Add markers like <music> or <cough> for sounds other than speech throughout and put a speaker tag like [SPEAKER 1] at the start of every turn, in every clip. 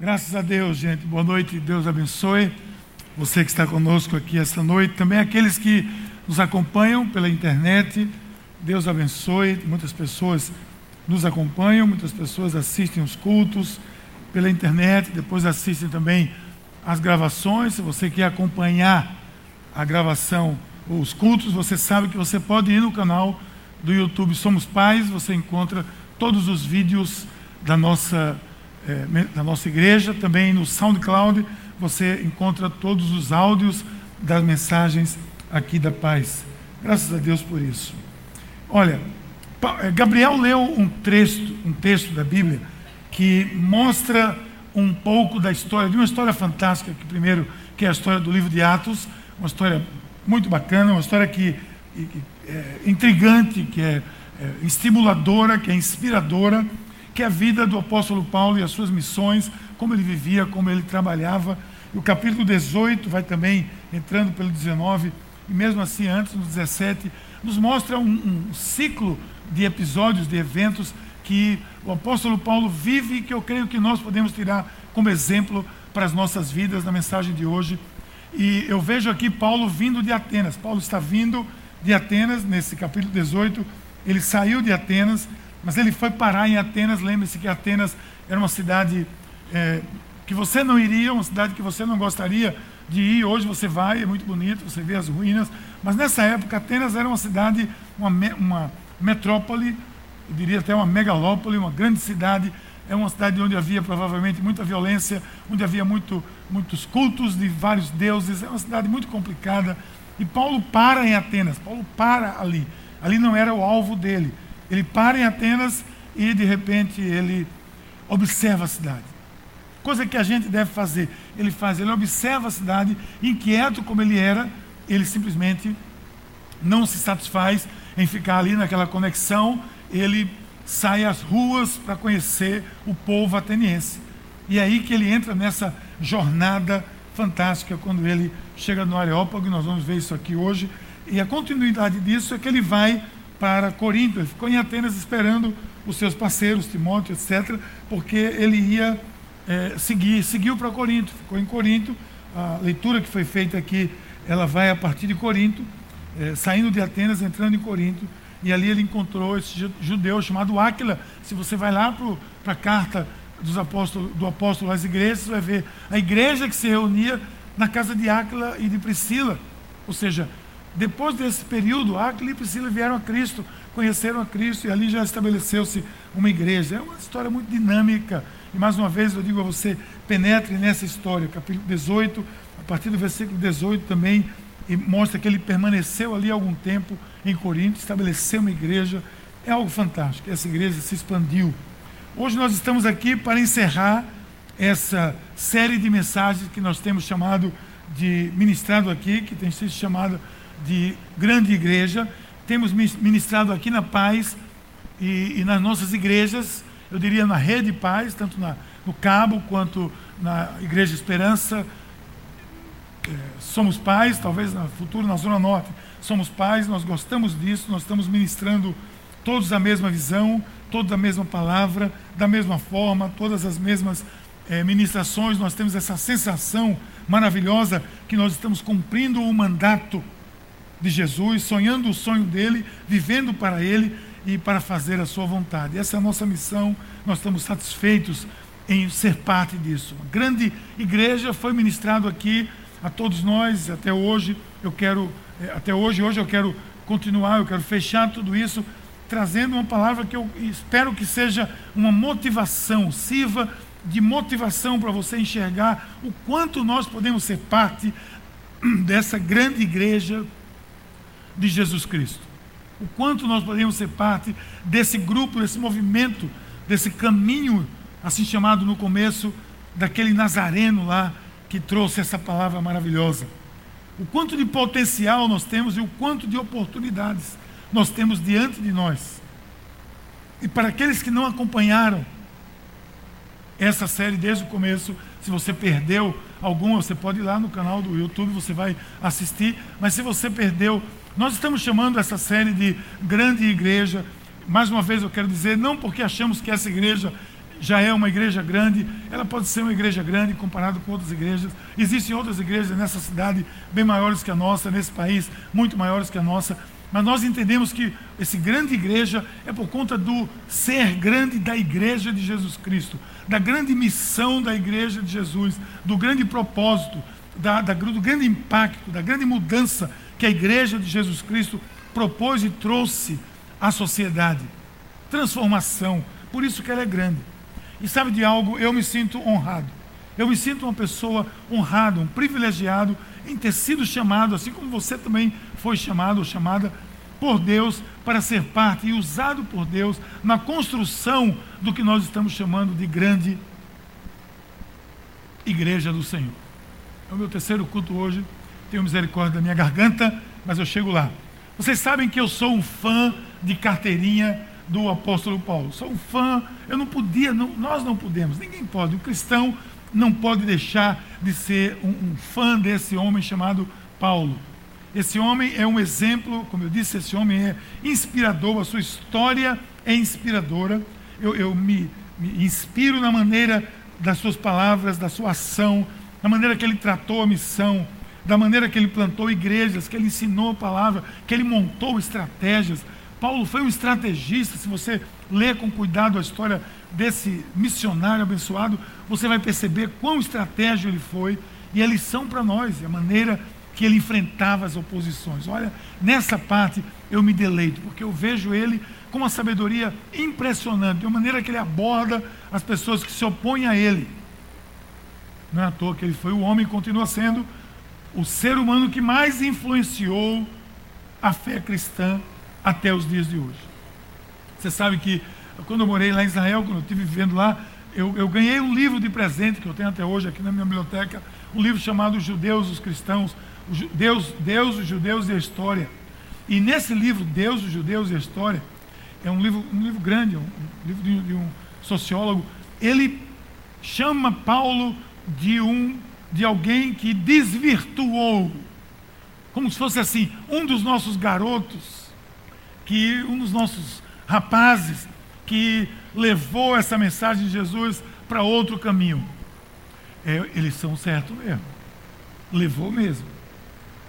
[SPEAKER 1] Graças a Deus, gente. Boa noite, Deus abençoe você que está conosco aqui esta noite. Também aqueles que nos acompanham pela internet. Deus abençoe. Muitas pessoas nos acompanham, muitas pessoas assistem os cultos pela internet, depois assistem também as gravações. Se você quer acompanhar a gravação, os cultos, você sabe que você pode ir no canal do YouTube Somos Pais, você encontra todos os vídeos da nossa é, da nossa igreja, também no SoundCloud você encontra todos os áudios das mensagens aqui da paz. Graças a Deus por isso. Olha, é, Gabriel leu um texto, um texto da Bíblia que mostra um pouco da história, de uma história fantástica, que primeiro, que é a história do livro de Atos, uma história muito bacana, uma história que, que é intrigante, que é, é estimuladora, que é inspiradora que é a vida do apóstolo Paulo e as suas missões, como ele vivia, como ele trabalhava. E o capítulo 18 vai também entrando pelo 19, e mesmo assim, antes, no 17, nos mostra um, um ciclo de episódios, de eventos que o apóstolo Paulo vive e que eu creio que nós podemos tirar como exemplo para as nossas vidas na mensagem de hoje. E eu vejo aqui Paulo vindo de Atenas. Paulo está vindo de Atenas, nesse capítulo 18. Ele saiu de Atenas mas ele foi parar em Atenas. Lembre-se que Atenas era uma cidade é, que você não iria, uma cidade que você não gostaria de ir. Hoje você vai, é muito bonito, você vê as ruínas. Mas nessa época, Atenas era uma cidade, uma, uma metrópole, eu diria até uma megalópole, uma grande cidade. É uma cidade onde havia provavelmente muita violência, onde havia muito, muitos cultos de vários deuses. É uma cidade muito complicada. E Paulo para em Atenas, Paulo para ali. Ali não era o alvo dele. Ele para em Atenas e de repente ele observa a cidade. Coisa que a gente deve fazer. Ele faz, ele observa a cidade, inquieto como ele era, ele simplesmente não se satisfaz em ficar ali naquela conexão, ele sai às ruas para conhecer o povo ateniense. E é aí que ele entra nessa jornada fantástica quando ele chega no Areópago, e nós vamos ver isso aqui hoje. E a continuidade disso é que ele vai para Corinto. Ele ficou em Atenas esperando os seus parceiros, Timóteo, etc., porque ele ia é, seguir, seguiu para Corinto, ficou em Corinto. A leitura que foi feita aqui, ela vai a partir de Corinto, é, saindo de Atenas, entrando em Corinto, e ali ele encontrou esse judeu chamado Áquila. Se você vai lá para a carta dos apóstolos, do apóstolo às igrejas, você vai ver a igreja que se reunia na casa de Áquila e de Priscila. Ou seja, depois desse período, Aquila e Priscila vieram a Cristo, conheceram a Cristo e ali já estabeleceu-se uma igreja. É uma história muito dinâmica. E mais uma vez eu digo a você, penetre nessa história, capítulo 18, a partir do versículo 18 também, e mostra que ele permaneceu ali algum tempo em Corinto, estabeleceu uma igreja. É algo fantástico. Essa igreja se expandiu. Hoje nós estamos aqui para encerrar essa série de mensagens que nós temos chamado de ministrado aqui, que tem sido chamada de grande igreja. Temos ministrado aqui na Paz e, e nas nossas igrejas, eu diria na Rede Paz, tanto na, no Cabo quanto na Igreja Esperança. É, somos pais, talvez no futuro na Zona Norte. Somos pais, nós gostamos disso, nós estamos ministrando todos a mesma visão, toda a mesma palavra, da mesma forma, todas as mesmas é, ministrações, nós temos essa sensação maravilhosa que nós estamos cumprindo o mandato de Jesus, sonhando o sonho dele, vivendo para ele e para fazer a sua vontade. Essa é a nossa missão, nós estamos satisfeitos em ser parte disso. A grande igreja foi ministrado aqui a todos nós até hoje. Eu quero eh, até hoje, hoje eu quero continuar, eu quero fechar tudo isso trazendo uma palavra que eu espero que seja uma motivação, sirva de motivação para você enxergar o quanto nós podemos ser parte <clears throat> dessa grande igreja de Jesus Cristo. O quanto nós podemos ser parte desse grupo, desse movimento, desse caminho, assim chamado no começo, daquele nazareno lá que trouxe essa palavra maravilhosa. O quanto de potencial nós temos e o quanto de oportunidades nós temos diante de nós. E para aqueles que não acompanharam essa série desde o começo, se você perdeu alguma, você pode ir lá no canal do YouTube, você vai assistir. Mas se você perdeu nós estamos chamando essa série de grande igreja. Mais uma vez eu quero dizer, não porque achamos que essa igreja já é uma igreja grande, ela pode ser uma igreja grande comparado com outras igrejas. Existem outras igrejas nessa cidade bem maiores que a nossa, nesse país, muito maiores que a nossa. Mas nós entendemos que esse grande igreja é por conta do ser grande da igreja de Jesus Cristo, da grande missão da igreja de Jesus, do grande propósito, da, da, do grande impacto, da grande mudança que a igreja de Jesus Cristo propôs e trouxe à sociedade. Transformação. Por isso que ela é grande. E sabe de algo? Eu me sinto honrado. Eu me sinto uma pessoa honrada, um privilegiado em ter sido chamado, assim como você também foi chamado ou chamada por Deus para ser parte e usado por Deus na construção do que nós estamos chamando de grande igreja do Senhor. É o meu terceiro culto hoje. Tenho misericórdia da minha garganta, mas eu chego lá. Vocês sabem que eu sou um fã de carteirinha do apóstolo Paulo. Sou um fã, eu não podia, não, nós não podemos, ninguém pode. O cristão não pode deixar de ser um, um fã desse homem chamado Paulo. Esse homem é um exemplo, como eu disse, esse homem é inspirador, a sua história é inspiradora. Eu, eu me, me inspiro na maneira das suas palavras, da sua ação, na maneira que ele tratou a missão, da maneira que ele plantou igrejas, que ele ensinou a palavra, que ele montou estratégias. Paulo foi um estrategista. Se você ler com cuidado a história desse missionário abençoado, você vai perceber quão estratégico ele foi e a lição para nós, a maneira que ele enfrentava as oposições. Olha, nessa parte eu me deleito, porque eu vejo ele com uma sabedoria impressionante, uma maneira que ele aborda as pessoas que se opõem a ele. Não é à toa que ele foi o homem e continua sendo o ser humano que mais influenciou a fé cristã até os dias de hoje. Você sabe que quando eu morei lá em Israel, quando eu estive vivendo lá, eu, eu, ganhei um livro de presente que eu tenho até hoje aqui na minha biblioteca, um livro chamado Judeus, os Cristãos, Deus, Deus, os judeus e a história. E nesse livro, Deus, os judeus e a história, é um livro, um livro grande, um, livro de, de um sociólogo. Ele chama Paulo de um de alguém que desvirtuou, como se fosse assim, um dos nossos garotos, que um dos nossos rapazes que levou essa mensagem de Jesus para outro caminho. É, eles são certos mesmo. Levou mesmo.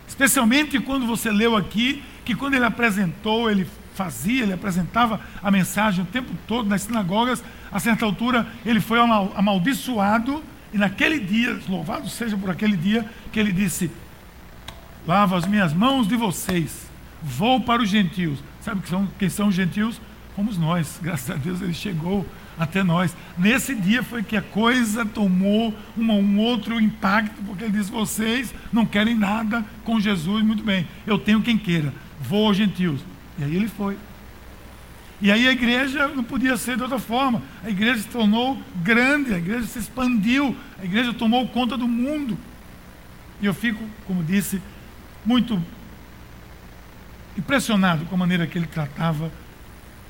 [SPEAKER 1] Especialmente quando você leu aqui que quando ele apresentou, ele fazia, ele apresentava a mensagem o tempo todo nas sinagogas, a certa altura ele foi amaldiçoado, e naquele dia, louvado seja por aquele dia, que ele disse: Lavo as minhas mãos de vocês, vou para os gentios. Sabe que são, quem são os gentios? Fomos nós, <laughs> graças a Deus ele chegou até nós. Nesse dia foi que a coisa tomou uma, um outro impacto, porque ele disse: vocês não querem nada com Jesus, muito bem, eu tenho quem queira, vou aos gentios. E aí ele foi. E aí a igreja não podia ser de outra forma. A igreja se tornou grande, a igreja se expandiu, a igreja tomou conta do mundo. E eu fico, como disse, muito impressionado com a maneira que ele tratava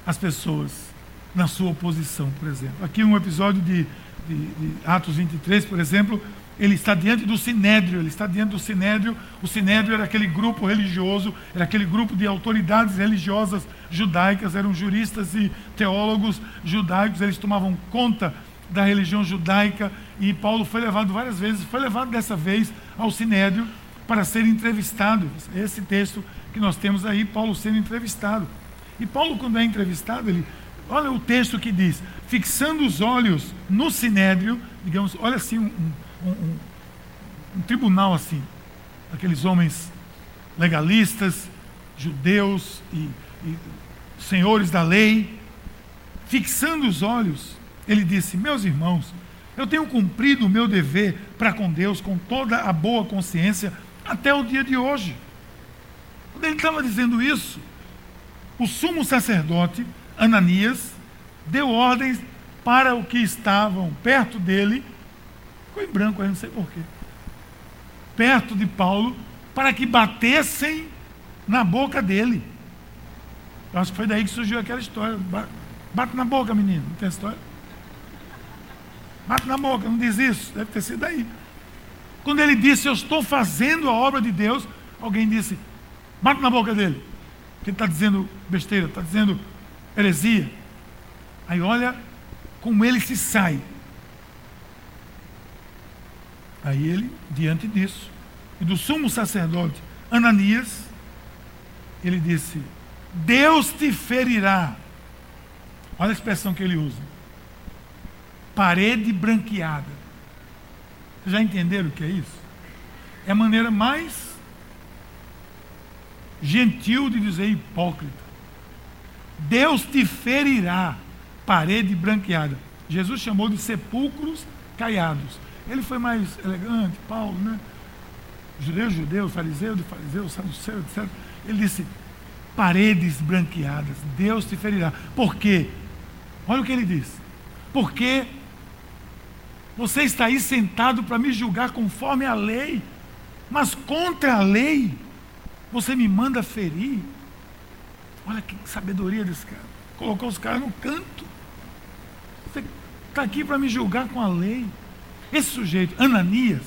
[SPEAKER 1] as pessoas na sua oposição, por exemplo. Aqui um episódio de, de, de, Atos 23, por exemplo, ele está diante do Sinédrio, ele está diante do Sinédrio. O Sinédrio era aquele grupo religioso, era aquele grupo de autoridades religiosas judaicas, eram juristas e teólogos judaicos, eles tomavam conta da religião judaica e Paulo foi levado várias vezes, foi levado dessa vez ao Sinédrio para ser entrevistado. Esse texto que nós temos aí, Paulo sendo entrevistado. E Paulo, quando é entrevistado, ele Olha o texto que diz: fixando os olhos no sinédrio, digamos, olha assim, um, um, um, um tribunal assim, aqueles homens legalistas, judeus e, e senhores da lei, fixando os olhos, ele disse: Meus irmãos, eu tenho cumprido o meu dever para com Deus com toda a boa consciência até o dia de hoje. Quando ele estava dizendo isso, o sumo sacerdote Ananias deu ordens para o que estavam perto dele, ficou em branco aí, não sei porquê, perto de Paulo, para que batessem na boca dele. Eu acho que foi daí que surgiu aquela história. Bate na boca, menino. Não tem história? Bate na boca, não diz isso. Deve ter sido daí. Quando ele disse, eu estou fazendo a obra de Deus, alguém disse, bate na boca dele. Porque ele está dizendo besteira, está dizendo heresia. Aí olha como ele se sai. Aí ele, diante disso, e do sumo sacerdote Ananias, ele disse: Deus te ferirá. Olha a expressão que ele usa: parede branqueada. Vocês já entenderam o que é isso? É a maneira mais gentil de dizer hipócrita. Deus te ferirá, parede branqueada. Jesus chamou de sepulcros caiados. Ele foi mais elegante, Paulo, né? Judeu, judeu, fariseu, de fariseu, saduceu, etc. Ele disse: paredes branqueadas, Deus te ferirá. Por quê? Olha o que ele diz. Porque você está aí sentado para me julgar conforme a lei, mas contra a lei você me manda ferir. Olha que sabedoria desse cara. Colocou os caras no canto. Você está aqui para me julgar com a lei. Esse sujeito, Ananias,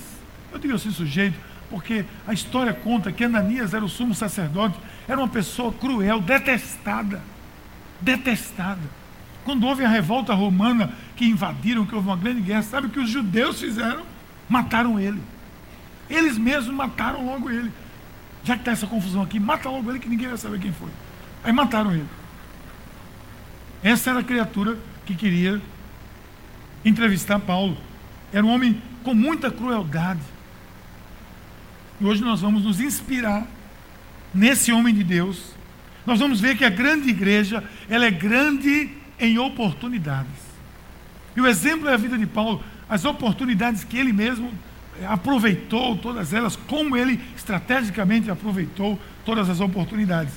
[SPEAKER 1] eu digo assim sujeito, porque a história conta que Ananias era o sumo sacerdote, era uma pessoa cruel, detestada. Detestada. Quando houve a revolta romana que invadiram, que houve uma grande guerra, sabe o que os judeus fizeram? Mataram ele. Eles mesmos mataram logo ele. Já que está essa confusão aqui, mata logo ele que ninguém vai saber quem foi. Aí mataram ele. Essa era a criatura que queria entrevistar Paulo. Era um homem com muita crueldade. E hoje nós vamos nos inspirar nesse homem de Deus. Nós vamos ver que a grande igreja, ela é grande em oportunidades. E o exemplo é a vida de Paulo, as oportunidades que ele mesmo aproveitou todas elas, como ele estrategicamente aproveitou todas as oportunidades.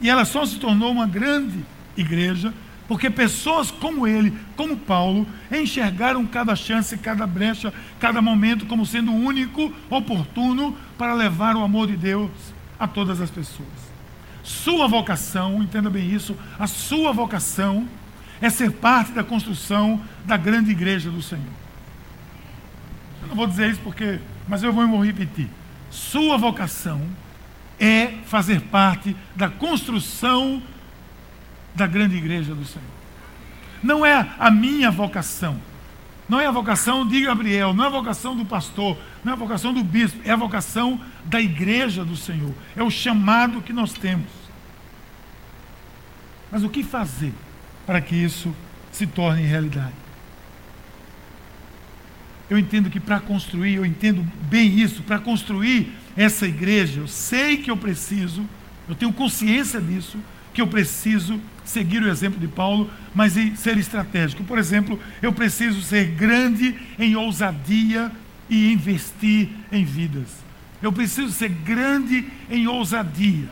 [SPEAKER 1] E ela só se tornou uma grande igreja porque pessoas como ele, como Paulo, enxergaram cada chance, cada brecha, cada momento como sendo único, oportuno para levar o amor de Deus a todas as pessoas. Sua vocação, entenda bem isso, a sua vocação é ser parte da construção da grande igreja do Senhor. Eu não vou dizer isso porque, mas eu vou repetir. Sua vocação é fazer parte da construção da grande igreja do Senhor. Não é a minha vocação. Não é a vocação de Gabriel, não é a vocação do pastor, não é a vocação do bispo, é a vocação da igreja do Senhor. É o chamado que nós temos. Mas o que fazer para que isso se torne realidade? Eu entendo que para construir, eu entendo bem isso, para construir essa igreja, eu sei que eu preciso, eu tenho consciência disso, que eu preciso seguir o exemplo de Paulo, mas ser estratégico. Por exemplo, eu preciso ser grande em ousadia e investir em vidas. Eu preciso ser grande em ousadia.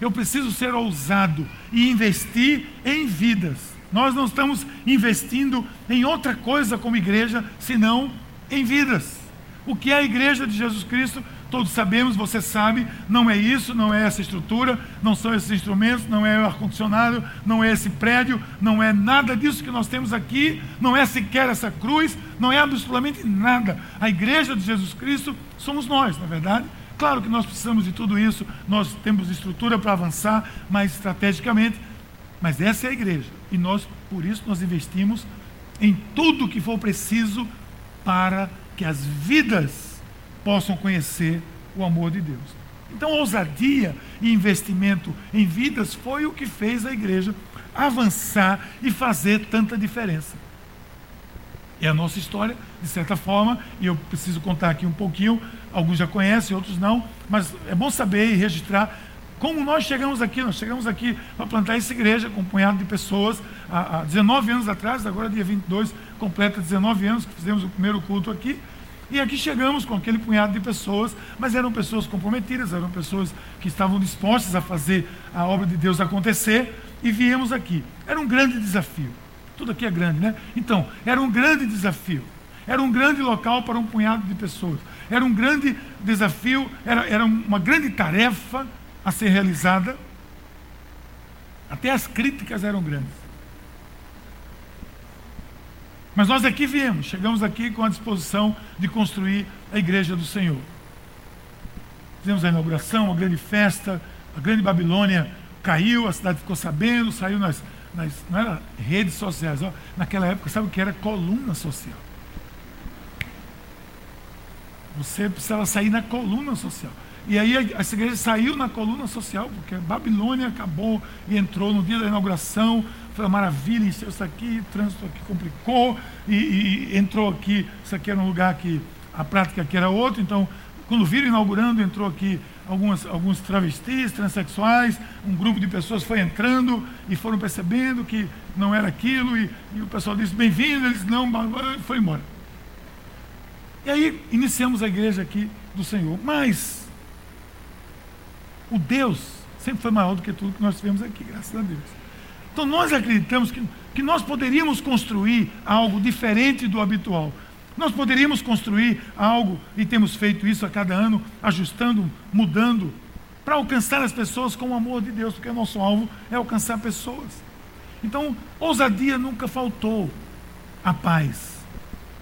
[SPEAKER 1] Eu preciso ser ousado e investir em vidas. Nós não estamos investindo em outra coisa como igreja, senão em vidas. O que é a igreja de Jesus Cristo? Todos sabemos, você sabe, não é isso, não é essa estrutura, não são esses instrumentos, não é o ar-condicionado, não é esse prédio, não é nada disso que nós temos aqui, não é sequer essa cruz, não é absolutamente nada. A igreja de Jesus Cristo somos nós, na é verdade. Claro que nós precisamos de tudo isso, nós temos estrutura para avançar mais estrategicamente, mas essa é a igreja. E nós, por isso, nós investimos em tudo que for preciso para que as vidas possam conhecer o amor de Deus. Então, ousadia e investimento em vidas foi o que fez a igreja avançar e fazer tanta diferença. É a nossa história, de certa forma, e eu preciso contar aqui um pouquinho, alguns já conhecem, outros não, mas é bom saber e registrar como nós chegamos aqui. Nós chegamos aqui para plantar essa igreja com um punhado de pessoas há, há 19 anos atrás, agora dia 22, completa 19 anos que fizemos o primeiro culto aqui. E aqui chegamos com aquele punhado de pessoas, mas eram pessoas comprometidas, eram pessoas que estavam dispostas a fazer a obra de Deus acontecer, e viemos aqui. Era um grande desafio. Tudo aqui é grande, né? Então, era um grande desafio. Era um grande local para um punhado de pessoas. Era um grande desafio, era, era uma grande tarefa a ser realizada. Até as críticas eram grandes. Mas nós aqui viemos, chegamos aqui com a disposição de construir a igreja do Senhor. Fizemos a inauguração, uma grande festa, a grande Babilônia caiu, a cidade ficou sabendo, saiu nas, nas, não era redes sociais, ó, naquela época, sabe o que era? Coluna social. Você precisava sair na coluna social. E aí essa igreja saiu na coluna social, porque a Babilônia acabou e entrou no dia da inauguração, foi uma maravilha, encheu isso aqui, o trânsito aqui complicou, e, e, entrou aqui, isso aqui era um lugar que a prática aqui era outra, então quando viram inaugurando, entrou aqui algumas, alguns travestis, transexuais, um grupo de pessoas foi entrando e foram percebendo que não era aquilo, e, e o pessoal disse, bem-vindo, eles não, foi embora. E aí iniciamos a igreja aqui do Senhor. Mas o Deus sempre foi maior do que tudo que nós tivemos aqui, graças a Deus. Então nós acreditamos que, que nós poderíamos construir algo diferente do habitual. Nós poderíamos construir algo, e temos feito isso a cada ano, ajustando, mudando, para alcançar as pessoas com o amor de Deus, porque o nosso alvo é alcançar pessoas. Então, ousadia nunca faltou, a paz.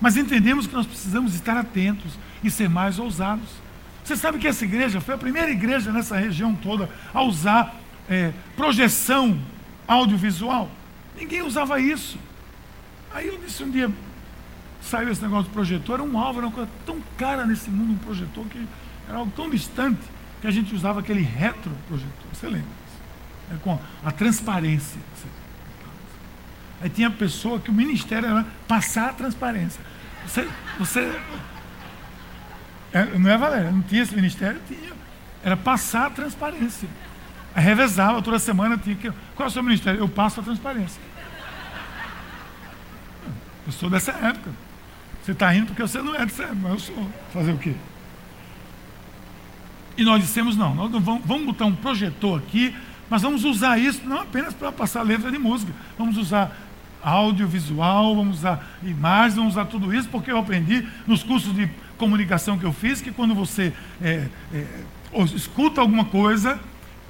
[SPEAKER 1] Mas entendemos que nós precisamos estar atentos e ser mais ousados. Você sabe que essa igreja foi a primeira igreja nessa região toda a usar é, projeção audiovisual. Ninguém usava isso. Aí eu disse um dia, saiu esse negócio do projetor, era um alvo, era uma coisa tão cara nesse mundo, um projetor, que era algo tão distante, que a gente usava aquele retroprojetor. Você lembra? É com a transparência. Aí tinha pessoa que o ministério era passar a transparência. Você, você é, não é Valéria, não tinha esse ministério? Tinha. Era passar a transparência. Revezava, toda semana tinha que. Qual é o seu ministério? Eu passo a transparência. Eu sou dessa época. Você está rindo porque você não é dessa época, mas eu sou. Fazer o quê? E nós dissemos, não, nós vamos, vamos botar um projetor aqui, mas vamos usar isso não apenas para passar letra de música, vamos usar audiovisual, vamos usar imagens, vamos usar tudo isso, porque eu aprendi nos cursos de comunicação que eu fiz que quando você é, é, escuta alguma coisa,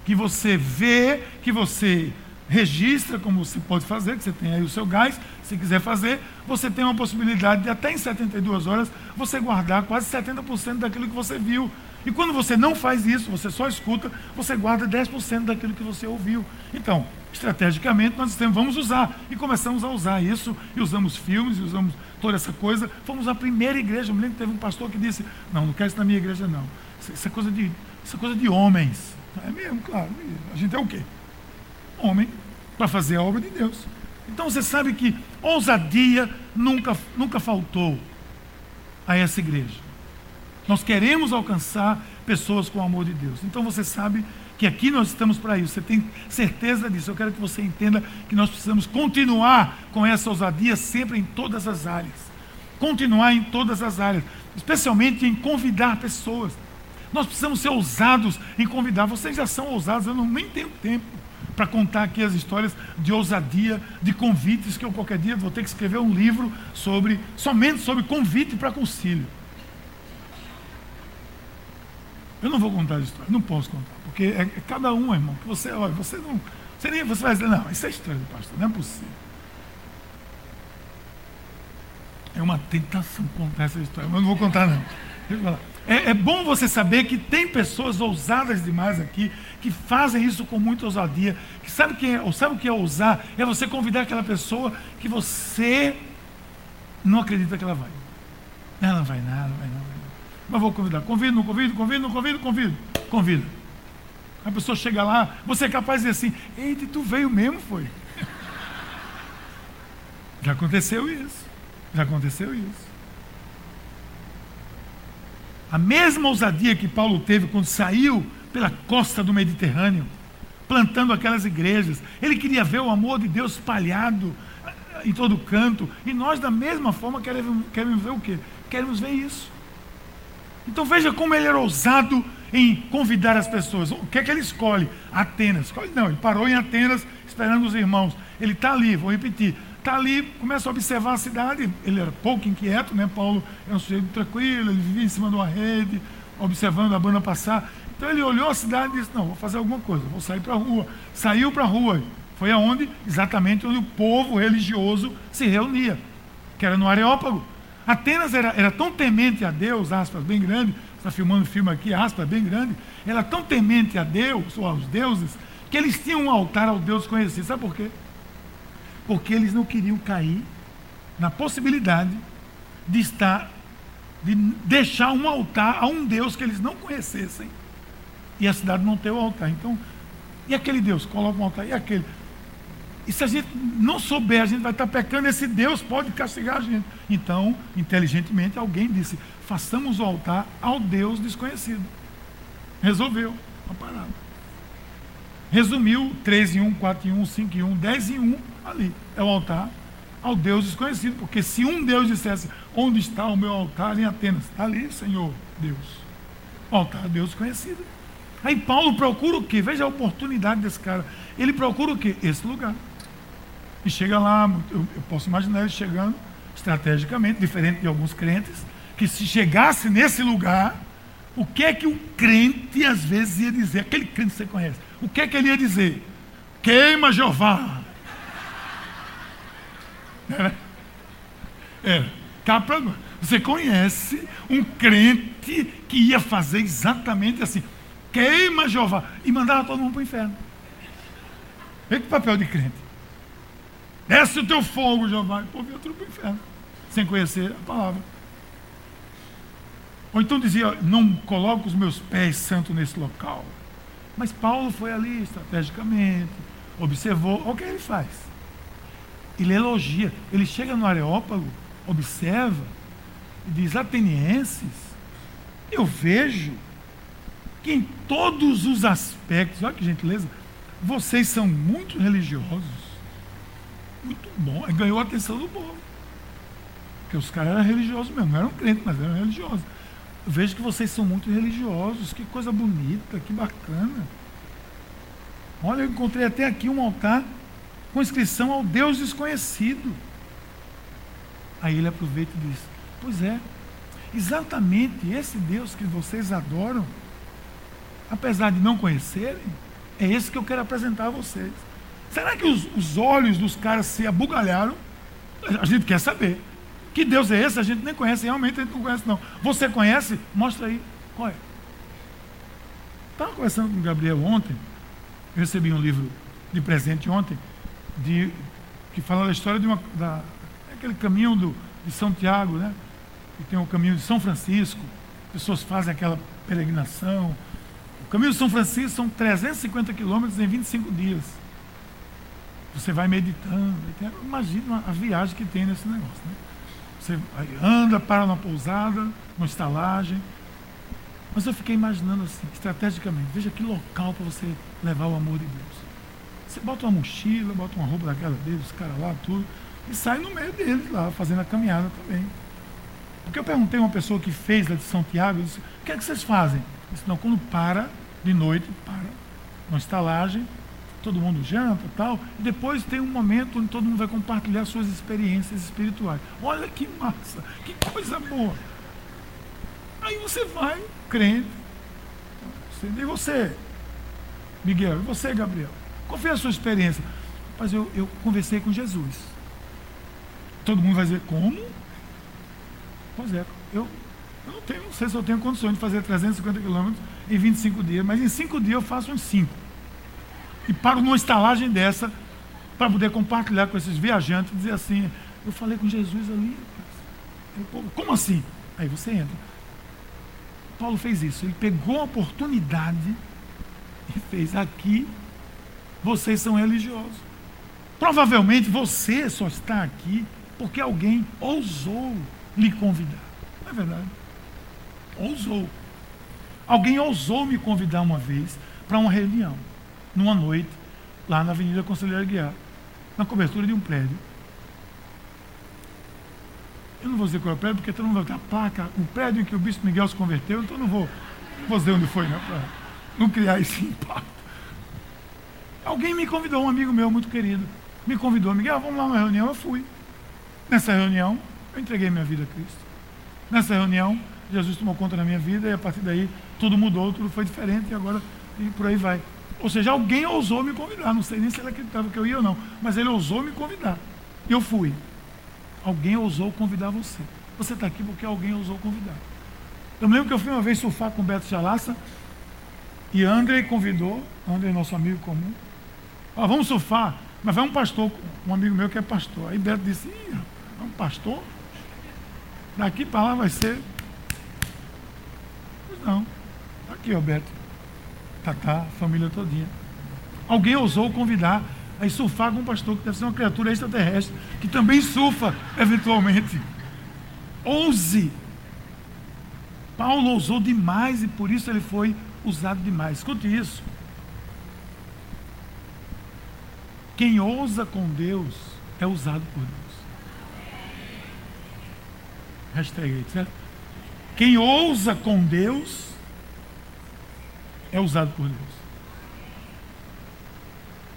[SPEAKER 1] que você vê, que você registra, como você pode fazer, que você tem aí o seu gás, se quiser fazer, você tem uma possibilidade de até em 72 horas você guardar quase 70% daquilo que você viu. E quando você não faz isso, você só escuta, você guarda 10% daquilo que você ouviu. Então, estrategicamente, nós dissemos, vamos usar. E começamos a usar isso, e usamos filmes, e usamos toda essa coisa. Fomos a primeira igreja. Eu me lembro que teve um pastor que disse, não, não quero isso na minha igreja, não. Isso é coisa de, isso é coisa de homens. É mesmo, claro. A gente é o quê? Homem para fazer a obra de Deus. Então você sabe que ousadia nunca, nunca faltou a essa igreja. Nós queremos alcançar pessoas com o amor de Deus. Então você sabe que aqui nós estamos para isso. Você tem certeza disso. Eu quero que você entenda que nós precisamos continuar com essa ousadia sempre em todas as áreas. Continuar em todas as áreas, especialmente em convidar pessoas. Nós precisamos ser ousados em convidar. Vocês já são ousados, eu não, nem tenho tempo para contar aqui as histórias de ousadia, de convites, que eu qualquer dia vou ter que escrever um livro sobre, somente sobre convite para concílio. Eu não vou contar a história, não posso contar, porque é, é cada um, irmão, que você, olha, você não, você nem, você vai dizer, não, isso é história do pastor, não é possível. É uma tentação contar essa história, mas eu não vou contar não. É, é, bom você saber que tem pessoas ousadas demais aqui, que fazem isso com muita ousadia, que sabe, que é, sabe o que é ousar? É você convidar aquela pessoa que você não acredita que ela vai. Ela não vai nada, não vai nada. Mas vou convidar. Convido, não convido, convido, não convido, convido. Convido. A pessoa chega lá, você é capaz de dizer assim, eita, tu veio mesmo, foi. <laughs> Já aconteceu isso. Já aconteceu isso. A mesma ousadia que Paulo teve quando saiu pela costa do Mediterrâneo, plantando aquelas igrejas. Ele queria ver o amor de Deus espalhado em todo canto. E nós, da mesma forma, queremos, queremos ver o quê? Queremos ver isso. Então veja como ele era ousado em convidar as pessoas. O que é que ele escolhe? Atenas. Escolhe, não, ele parou em Atenas esperando os irmãos. Ele está ali, vou repetir. Está ali, começa a observar a cidade. Ele era pouco inquieto, né? Paulo era um sujeito tranquilo, ele vivia em cima de uma rede, observando a banda passar. Então ele olhou a cidade e disse: Não, vou fazer alguma coisa, vou sair para a rua. Saiu para a rua. Foi aonde? Exatamente onde o povo religioso se reunia, que era no Areópago. Atenas era, era tão temente a Deus, aspas, bem grande, está filmando filme aqui, aspas, bem grande, era tão temente a Deus, ou aos deuses, que eles tinham um altar ao Deus conhecido. Sabe por quê? Porque eles não queriam cair na possibilidade de estar, de deixar um altar a um Deus que eles não conhecessem e a cidade não ter o altar. Então, e aquele Deus? Coloca um altar. E aquele? E se a gente não souber, a gente vai estar pecando, esse Deus pode castigar a gente. Então, inteligentemente, alguém disse: façamos o altar ao Deus desconhecido. Resolveu a parada. Resumiu 3 em 1, 4 em 1, 5 em 1, 10 em 1 ali. É o altar ao Deus desconhecido. Porque se um Deus dissesse, onde está o meu altar em Atenas? Está ali, Senhor Deus. O altar a Deus desconhecido. Aí Paulo procura o quê? Veja a oportunidade desse cara. Ele procura o quê? Esse lugar. E chega lá, eu, eu posso imaginar ele chegando estrategicamente, diferente de alguns crentes, que se chegasse nesse lugar, o que é que um crente às vezes ia dizer? Aquele crente que você conhece. O que é que ele ia dizer? Queima Jeová. Era. Era. Capa, você conhece um crente que ia fazer exatamente assim. Queima Jeová. E mandava todo mundo para o inferno. Vê que papel de crente. Desce o teu fogo, Jeová. E povo ia tudo para o inferno. Sem conhecer a palavra. Ou então dizia, não coloco os meus pés santos nesse local. Mas Paulo foi ali estrategicamente, observou. Olha o que ele faz. Ele elogia. Ele chega no Areópago, observa e diz: Atenienses, eu vejo que em todos os aspectos, olha que gentileza, vocês são muito religiosos. Muito bom. Ganhou a atenção do povo. Porque os caras eram religiosos mesmo, não eram crentes, mas eram religiosos. Eu vejo que vocês são muito religiosos, que coisa bonita, que bacana. Olha, eu encontrei até aqui um altar com inscrição ao Deus desconhecido. Aí ele aproveita e diz: Pois é, exatamente esse Deus que vocês adoram, apesar de não conhecerem, é esse que eu quero apresentar a vocês. Será que os, os olhos dos caras se abugalharam? A gente quer saber. Que Deus é esse? A gente nem conhece, realmente a gente não conhece, não. Você conhece? Mostra aí. Qual é? Estava conversando com o Gabriel ontem. Eu recebi um livro de presente ontem, de, que fala da história de uma. Da, aquele caminho do, de São Tiago, né? E tem o caminho de São Francisco. Pessoas fazem aquela peregrinação. O caminho de São Francisco são 350 quilômetros em 25 dias. Você vai meditando. Imagina a viagem que tem nesse negócio. Né? Você anda, para na pousada, uma estalagem. Mas eu fiquei imaginando assim, estrategicamente, veja que local para você levar o amor de Deus. Você bota uma mochila, bota uma roupa daquela deles, os caras lá, tudo, e sai no meio deles lá, fazendo a caminhada também. Porque eu perguntei a uma pessoa que fez a de São Tiago, eu disse, o que é que vocês fazem? Eu disse, não, quando para, de noite, para, uma estalagem, todo mundo janta tal, e depois tem um momento onde todo mundo vai compartilhar suas experiências espirituais. Olha que massa, que coisa boa. Aí você vai, crente. E você, Miguel, e você, Gabriel? Qual foi a sua experiência? Mas eu, eu conversei com Jesus. Todo mundo vai dizer, como? Pois é, eu, eu não, tenho, não sei se eu tenho condições de fazer 350 quilômetros em 25 dias, mas em 5 dias eu faço uns 5 e paro numa estalagem dessa para poder compartilhar com esses viajantes e dizer assim, eu falei com Jesus ali. Como assim? Aí você entra. Paulo fez isso, ele pegou a oportunidade e fez aqui, vocês são religiosos. Provavelmente você só está aqui porque alguém ousou lhe convidar. Não é verdade? Ousou. Alguém ousou me convidar uma vez para uma reunião numa noite, lá na Avenida Conselheiro Guiar, na cobertura de um prédio. Eu não vou dizer qual é o prédio, porque todo mundo vai ter a placa, o prédio em que o Bispo Miguel se converteu, então não vou, não vou dizer onde foi, né, para não criar esse <laughs> impacto. Alguém me convidou, um amigo meu muito querido, me convidou, Miguel, vamos lá numa reunião, eu fui. Nessa reunião, eu entreguei minha vida a Cristo. Nessa reunião, Jesus tomou conta da minha vida e a partir daí tudo mudou, tudo foi diferente e agora e por aí vai. Ou seja, alguém ousou me convidar. Não sei nem se ele acreditava que eu ia ou não, mas ele ousou me convidar. E eu fui. Alguém ousou convidar você. Você está aqui porque alguém ousou convidar. Eu me lembro que eu fui uma vez surfar com o Beto Chalaça e André convidou, André nosso amigo comum. Ah, vamos surfar. Mas vai um pastor, um amigo meu que é pastor. Aí Beto disse, Ih, é um pastor? Daqui para lá vai ser. Pois não. Aqui, ó, Beto. Tatá, família todinha. Alguém ousou convidar a surfar com um pastor que deve ser uma criatura extraterrestre, que também surfa, eventualmente. Ouse. Paulo ousou demais e por isso ele foi usado demais. Escute isso. Quem ousa com Deus é usado por Deus. Hashtag aí, certo? Quem ousa com Deus é usado por Deus.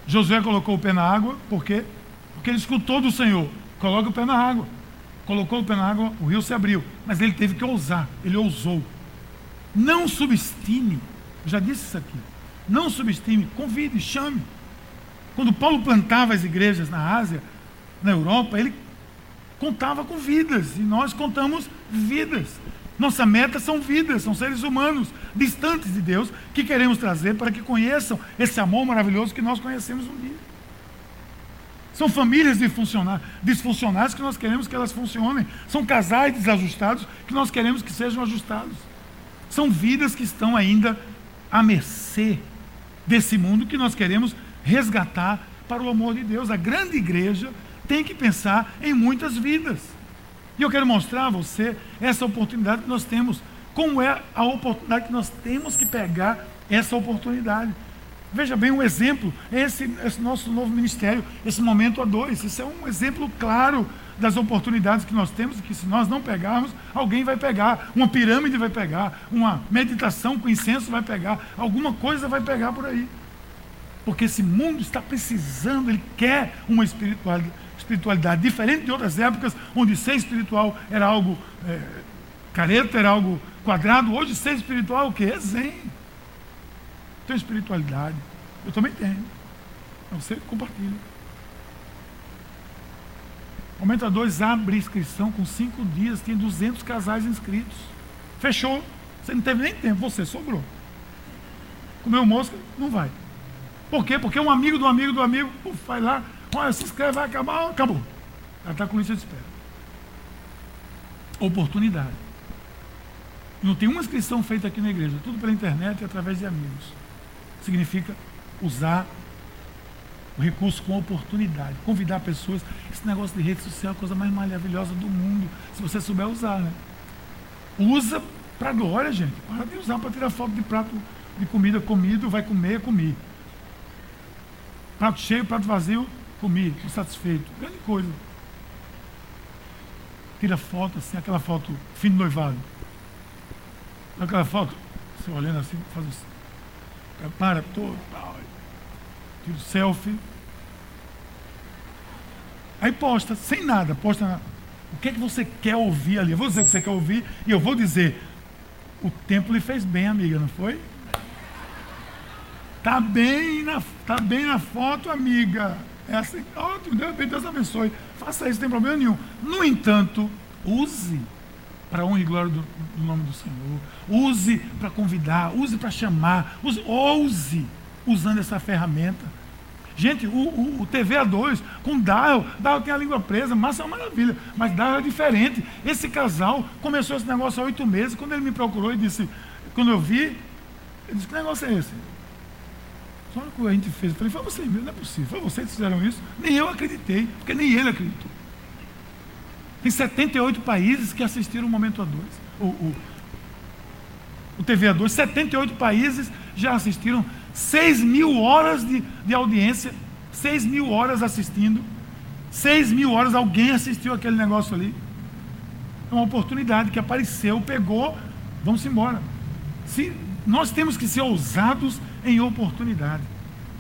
[SPEAKER 1] Josué colocou o pé na água, por quê? Porque ele escutou do Senhor. Coloca o pé na água. Colocou o pé na água, o rio se abriu. Mas ele teve que ousar, ele ousou. Não subestime, já disse isso aqui. Não subestime, convide, chame. Quando Paulo plantava as igrejas na Ásia, na Europa, ele contava com vidas, e nós contamos vidas. Nossa meta são vidas, são seres humanos distantes de Deus que queremos trazer para que conheçam esse amor maravilhoso que nós conhecemos um dia. São famílias disfuncionais que nós queremos que elas funcionem. São casais desajustados que nós queremos que sejam ajustados. São vidas que estão ainda à mercê desse mundo que nós queremos resgatar para o amor de Deus. A grande igreja tem que pensar em muitas vidas. E eu quero mostrar a você essa oportunidade que nós temos. Como é a oportunidade que nós temos que pegar essa oportunidade. Veja bem, um exemplo é esse, esse nosso novo ministério, esse momento a dois. Isso é um exemplo claro das oportunidades que nós temos, que se nós não pegarmos, alguém vai pegar, uma pirâmide vai pegar, uma meditação com incenso vai pegar, alguma coisa vai pegar por aí. Porque esse mundo está precisando, ele quer uma espiritualidade espiritualidade, diferente de outras épocas, onde ser espiritual era algo é, careta, era algo quadrado. Hoje, ser espiritual é o quê? É zen. Tem espiritualidade. Eu também tenho. Então, você compartilha. Aumenta 2 abre inscrição com cinco dias, tem 200 casais inscritos. Fechou. Você não teve nem tempo, você sobrou. Comeu mosca? Não vai. Por quê? Porque um amigo do amigo do amigo uf, vai lá, Olha, se inscreve, vai acabar, acabou. Ela está com lista de espera. Oportunidade. Não tem uma inscrição feita aqui na igreja, tudo pela internet e através de amigos. Significa usar o recurso com oportunidade. Convidar pessoas. Esse negócio de rede social é a coisa mais maravilhosa do mundo, se você souber usar, né? Usa para glória, gente. Para de usar para tirar foto de prato de comida comido, vai comer, comi. Prato cheio, prato vazio, comi, estou satisfeito. Grande coisa. Tira foto assim, aquela foto fim do noivado. Aquela foto, você olhando assim, faz assim. Prepara todo. Tira selfie. Aí posta, sem nada, posta na, o que é que você quer ouvir ali. Eu vou dizer o que você quer ouvir e eu vou dizer. O tempo lhe fez bem, amiga, não foi? Tá bem na, tá bem na foto, amiga. É assim, ótimo, Deus abençoe. Faça isso, não tem problema nenhum. No entanto, use para honra e glória do, do, nome do Senhor. Use para convidar, use para chamar, use, ouse usando essa ferramenta. Gente, o, o, o TV A2 com Dial, Dial tem a língua presa, mas é uma maravilha, mas Dial é diferente. Esse casal começou esse negócio há oito meses, quando ele me procurou e disse, quando eu vi, ele disse, que negócio é esse? Só que a gente fez, eu falei, foi mesmo, não é possível. Foi vocês que fizeram isso? Nem eu acreditei, porque nem ele acreditou. Tem 78 países que assistiram o Momento A2. O, o, o TV A2, 78 países já assistiram 6 mil horas de, de audiência, 6 mil horas assistindo, 6 mil horas alguém assistiu aquele negócio ali. É uma oportunidade que apareceu, pegou, vamos embora. Se, nós temos que ser ousados em oportunidade.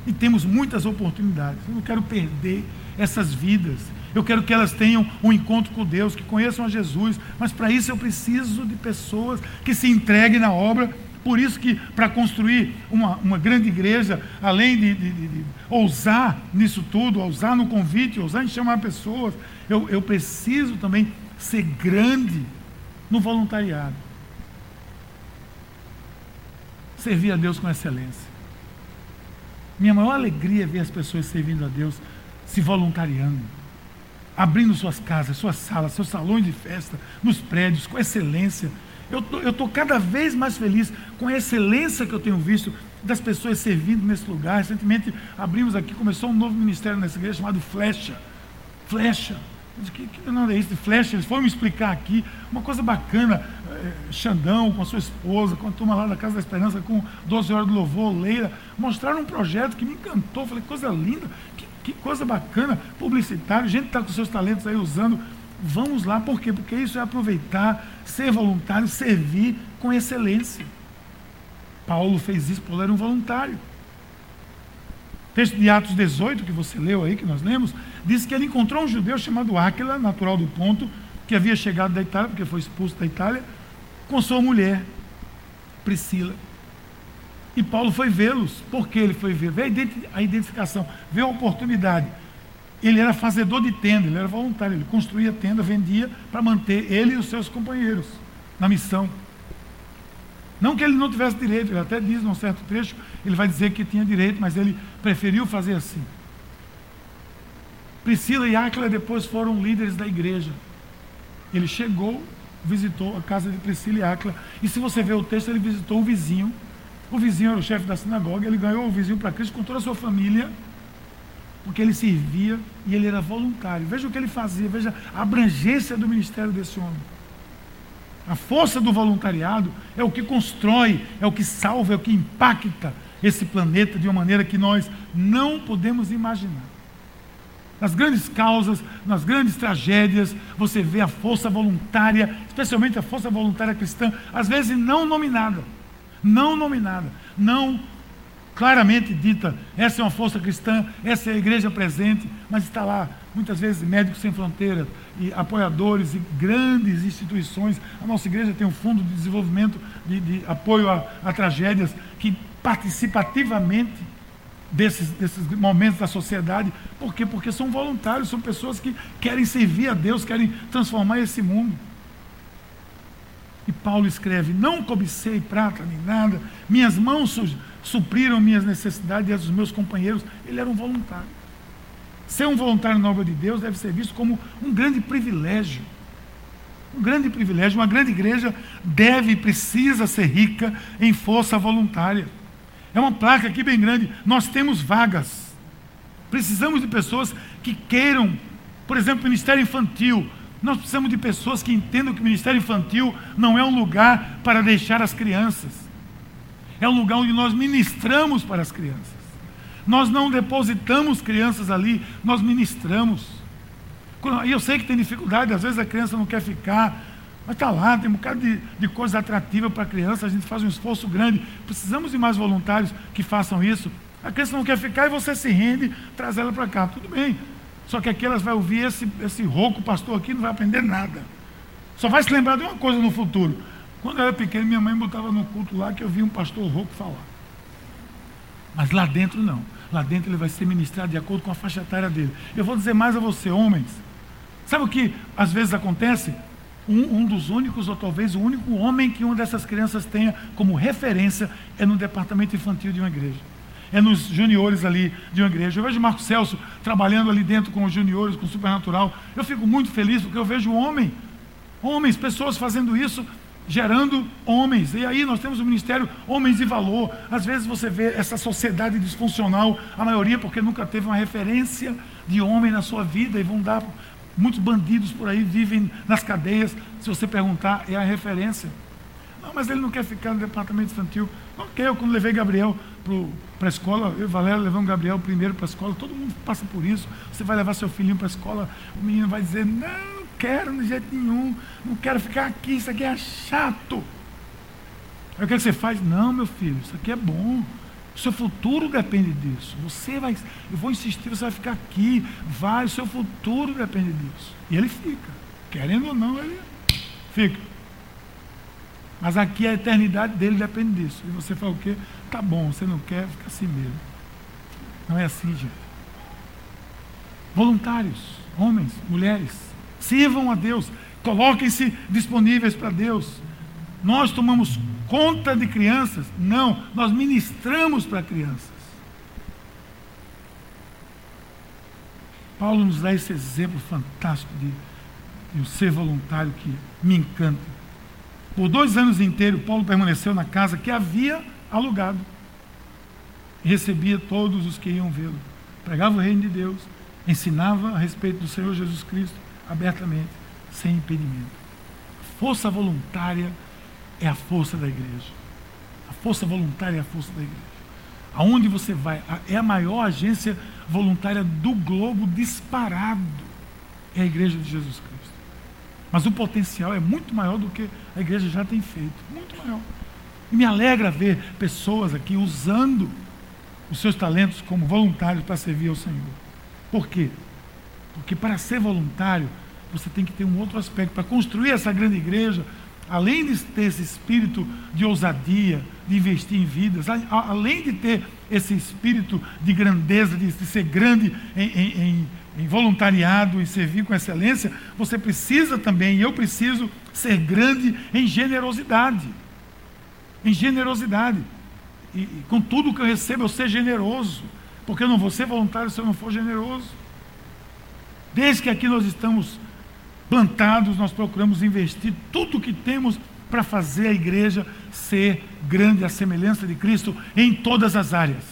[SPEAKER 1] E temos muitas oportunidades. Eu não quero perder essas vidas. Eu quero que elas tenham um encontro com Deus, que conheçam a Jesus. Mas para isso eu preciso de pessoas que se entreguem na obra. Por isso que para construir uma, uma grande igreja, além de, de, de, de, ousar nisso tudo, ousar no convite, ousar em chamar pessoas, eu, eu preciso também ser grande no voluntariado. Servir a Deus com excelência. Minha maior alegria é ver as pessoas servindo a Deus se voluntariando, abrindo suas casas, suas salas, seus salões de festa, nos prédios, com excelência. Eu estou cada vez mais feliz com a excelência que eu tenho visto das pessoas servindo nesse lugar. Recentemente abrimos aqui, começou um novo ministério nessa igreja chamado Flecha. Flecha. Que, que nada é isso de flecha? Eles foram me explicar aqui. Uma coisa bacana. Xandão com a sua esposa, com a turma lá da Casa da Esperança, com 12 horas do louvor, Leila. Mostraram um projeto que me encantou. Falei, coisa linda, que, que coisa bacana. Publicitário, gente está com seus talentos aí usando. Vamos lá, por quê? Porque isso é aproveitar, ser voluntário, servir com excelência. Paulo fez isso, Paulo era um voluntário texto de Atos 18, que você leu aí, que nós lemos, diz que ele encontrou um judeu chamado Áquila, natural do ponto, que havia chegado da Itália, porque foi expulso da Itália, com sua mulher, Priscila. E Paulo foi vê-los. Por que ele foi ver? Vê a identificação, vê a oportunidade. Ele era fazedor de tenda, ele era voluntário, ele construía tenda, vendia para manter ele e os seus companheiros na missão. Não que ele não tivesse direito, ele até diz num certo trecho, ele vai dizer que tinha direito, mas ele preferiu fazer assim. Priscila e Áquila depois foram líderes da igreja. Ele chegou, visitou a casa de Priscila e Áquila, e se você ver o texto, ele visitou o vizinho. O vizinho era o chefe da sinagoga, ele ganhou o vizinho para Cristo com toda a sua família, porque ele servia e ele era voluntário. Veja o que ele fazia, veja a abrangência do ministério desse homem. A força do voluntariado é o que constrói, é o que salva, é o que impacta esse planeta de uma maneira que nós não podemos imaginar. Nas grandes causas, nas grandes tragédias, você vê a força voluntária, especialmente a força voluntária cristã, às vezes não nominada, não nominada, não claramente dita, essa é uma força cristã, essa é a igreja presente, mas está lá, muitas vezes, Médicos Sem Fronteiras, e apoiadores e grandes instituições. A nossa igreja tem um fundo de desenvolvimento, de, de apoio a, a, tragédias, que participa ativamente desses, desses momentos da sociedade. Por quê? Porque são voluntários, são pessoas que querem servir a Deus, querem transformar esse mundo. E Paulo escreve: Não cobicei prata nem nada, minhas mãos supriram minhas necessidades e as dos meus companheiros. Ele era um voluntário. Ser um voluntário na obra de Deus deve ser visto como um grande privilégio. Um grande privilégio. Uma grande igreja deve e precisa ser rica em força voluntária. É uma placa aqui bem grande. Nós temos vagas. Precisamos de pessoas que queiram, por exemplo, ministério infantil. Nós precisamos de pessoas que entendam que o ministério infantil não é um lugar para deixar as crianças. É um lugar onde nós ministramos para as crianças. Nós não depositamos crianças ali, nós ministramos. E eu sei que tem dificuldade, às vezes a criança não quer ficar, mas está lá, tem um bocado de, de coisa atrativa para a criança, a gente faz um esforço grande. Precisamos de mais voluntários que façam isso. A criança não quer ficar e você se rende, traz ela para cá. Tudo bem. Só que aqui elas vai ouvir esse, esse rouco pastor aqui não vai aprender nada. Só vai se lembrar de uma coisa no futuro. Quando eu era pequeno, minha mãe botava no culto lá que eu vi um pastor rouco falar. Mas lá dentro não. Lá dentro ele vai ser ministrado de acordo com a faixa etária dele. Eu vou dizer mais a você, homens. Sabe o que às vezes acontece? Um, um, dos únicos, ou talvez o único homem que uma dessas crianças tenha como referência é no departamento infantil de uma igreja. É nos juniores ali de uma igreja. Eu vejo Marco Celso trabalhando ali dentro com os juniores, com o supernatural. Eu fico muito feliz porque eu vejo homem, homens, pessoas fazendo isso gerando homens. E aí nós temos o ministério Homens de Valor. Às vezes você vê essa sociedade disfuncional, a maioria porque nunca teve uma referência de homem na sua vida e vão dar. Muitos bandidos por aí vivem nas cadeias. Se você perguntar, é a referência. Não, mas ele não quer ficar no departamento infantil. Ok, eu quando levei Gabriel para a escola, eu e Valéria levamos Gabriel primeiro para a escola, todo mundo passa por isso. Você vai levar seu filhinho para a escola, o menino vai dizer, não, quero de jeito nenhum, não quero ficar aqui, isso aqui é chato. Aí o que você faz? Não, meu filho, isso aqui é bom. O seu futuro depende disso. Você vai, eu vou insistir, você vai ficar aqui, vai, o seu futuro depende disso. E ele fica. Querendo ou não, ele fica. Mas aqui a eternidade dele depende disso. E você fala o quê? Tá bom, você não quer, fica assim mesmo. Não é assim, gente. Voluntários, homens, mulheres, Sirvam a Deus, coloquem-se disponíveis para Deus. Nós tomamos conta de crianças? Não, nós ministramos para crianças. Paulo nos dá esse exemplo fantástico de, de um ser voluntário que me encanta. Por dois anos inteiros, Paulo permaneceu na casa que havia alugado. E recebia todos os que iam vê-lo. Pregava o reino de Deus, ensinava a respeito do Senhor Jesus Cristo abertamente, sem impedimento. Força voluntária é a força da igreja. A força voluntária é a força da igreja. Aonde você vai, é a maior agência voluntária do globo disparado. É a igreja de Jesus Cristo. Mas o potencial é muito maior do que a igreja já tem feito. Muito maior. E me alegra ver pessoas aqui usando os seus talentos como voluntários para servir ao Senhor. Por quê? Porque para ser voluntário, você tem que ter um outro aspecto. Para construir essa grande igreja, além de ter esse espírito de ousadia, de investir em vidas, além de ter esse espírito de grandeza, de, ser grande em, em, em, voluntariado, em servir com excelência, você precisa também, e eu preciso, ser grande em generosidade. Em generosidade. E, e com tudo que eu recebo, eu ser generoso. Porque eu não vou ser voluntário se eu não for generoso. Desde que aqui nós estamos plantados, nós procuramos investir tudo o que temos para fazer a igreja ser grande, a semelhança de Cristo em todas as áreas.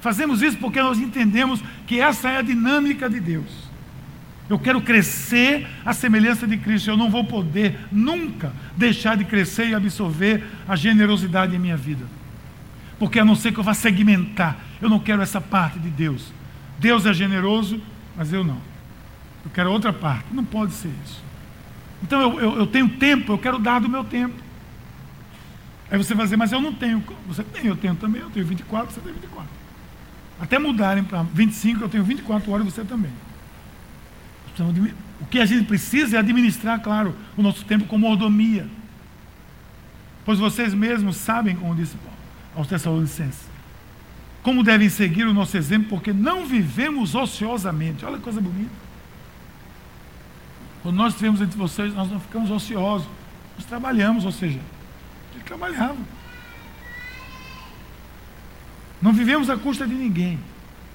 [SPEAKER 1] Fazemos isso porque nós entendemos que essa é a dinâmica de Deus. Eu quero crescer à semelhança de Cristo. Eu não vou poder nunca deixar de crescer e absorver a generosidade em minha vida. Porque a não ser que eu vá segmentar, eu não quero essa parte de Deus. Deus é generoso, mas eu não. Eu quero outra parte. Não pode ser isso. Então eu, eu, eu tenho tempo, eu quero dar do meu tempo. Aí você vai dizer, mas eu não tenho. Você tem, eu tenho também. Eu tenho 24, você tem 24. Até mudarem para 25, eu tenho 24 horas, você também. O que a gente precisa é administrar, claro, o nosso tempo com mordomia. Pois vocês mesmos sabem, como disse Paulo aos Tessalonicenses, como devem seguir o nosso exemplo, porque não vivemos ociosamente. Olha que coisa bonita. Quando nós estivemos entre vocês, nós não ficamos ociosos. Nós trabalhamos, ou seja, ele trabalhava. Não vivemos à custa de ninguém.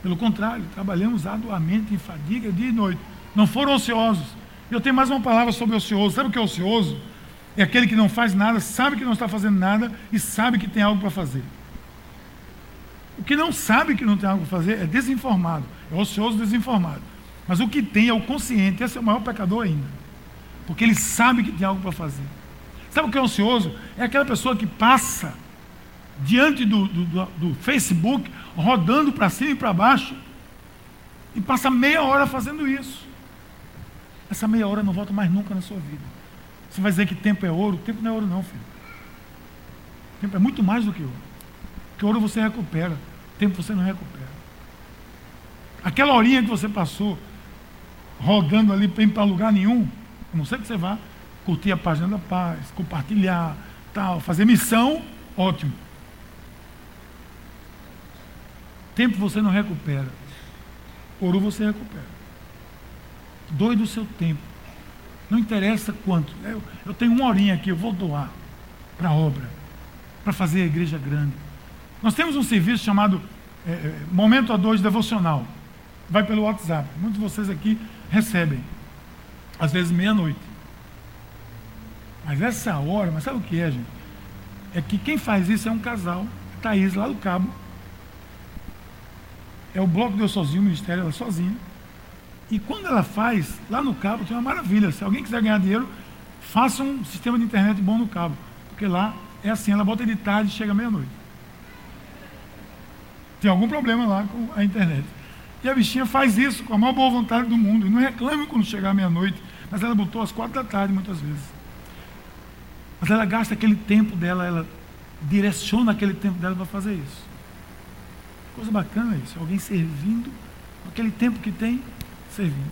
[SPEAKER 1] Pelo contrário, trabalhamos arduamente em fadiga dia e noite. Não foram ociosos. Eu tenho mais uma palavra sobre ocioso. Sabe o que é ocioso? É aquele que não faz nada, sabe que não está fazendo nada e sabe que tem algo para fazer. O que não sabe que não tem algo para fazer é desinformado. É ocioso desinformado. Mas o que tem é o consciente, esse é o maior pecador ainda. Porque ele sabe que tem algo para fazer. Sabe o que é ansioso? É aquela pessoa que passa diante do, do, do, do Facebook, rodando para cima e para baixo, e passa meia hora fazendo isso. Essa meia hora não volta mais nunca na sua vida. Você vai dizer que tempo é ouro? Tempo não é ouro, não, filho. Tempo é muito mais do que ouro. Porque ouro você recupera, tempo você não recupera. Aquela horinha que você passou rodando ali para lugar nenhum, a não sei que você vá curtir a página da paz, compartilhar, tal, fazer missão, ótimo. Tempo você não recupera. Ouro você recupera. Doe do seu tempo. Não interessa quanto. Eu, eu tenho uma horinha aqui, eu vou doar para a obra, para fazer a igreja grande. Nós temos um serviço chamado é Momento a dois Devocional. Vai pelo WhatsApp. Muitos de vocês aqui recebem. Às vezes meia-noite. Mas essa hora, mas sabe o que é, gente? É que quem faz isso é um casal, Thaís, lá do Cabo. É o bloco deu sozinho, o ministério, ela sozinha. E quando ela faz, lá no Cabo tem uma maravilha. Se alguém quiser ganhar dinheiro, faça um sistema de internet bom no Cabo. Porque lá é assim, ela bota de tarde e chega meia-noite. Tem algum problema lá com a internet. E a bichinha faz isso com a maior boa vontade do mundo. E não reclama quando chegar meia-noite. Mas ela botou às quatro da tarde muitas vezes. Mas ela gasta aquele tempo dela, ela direciona aquele tempo dela para fazer isso. Coisa bacana isso. Alguém servindo, aquele tempo que tem, servindo.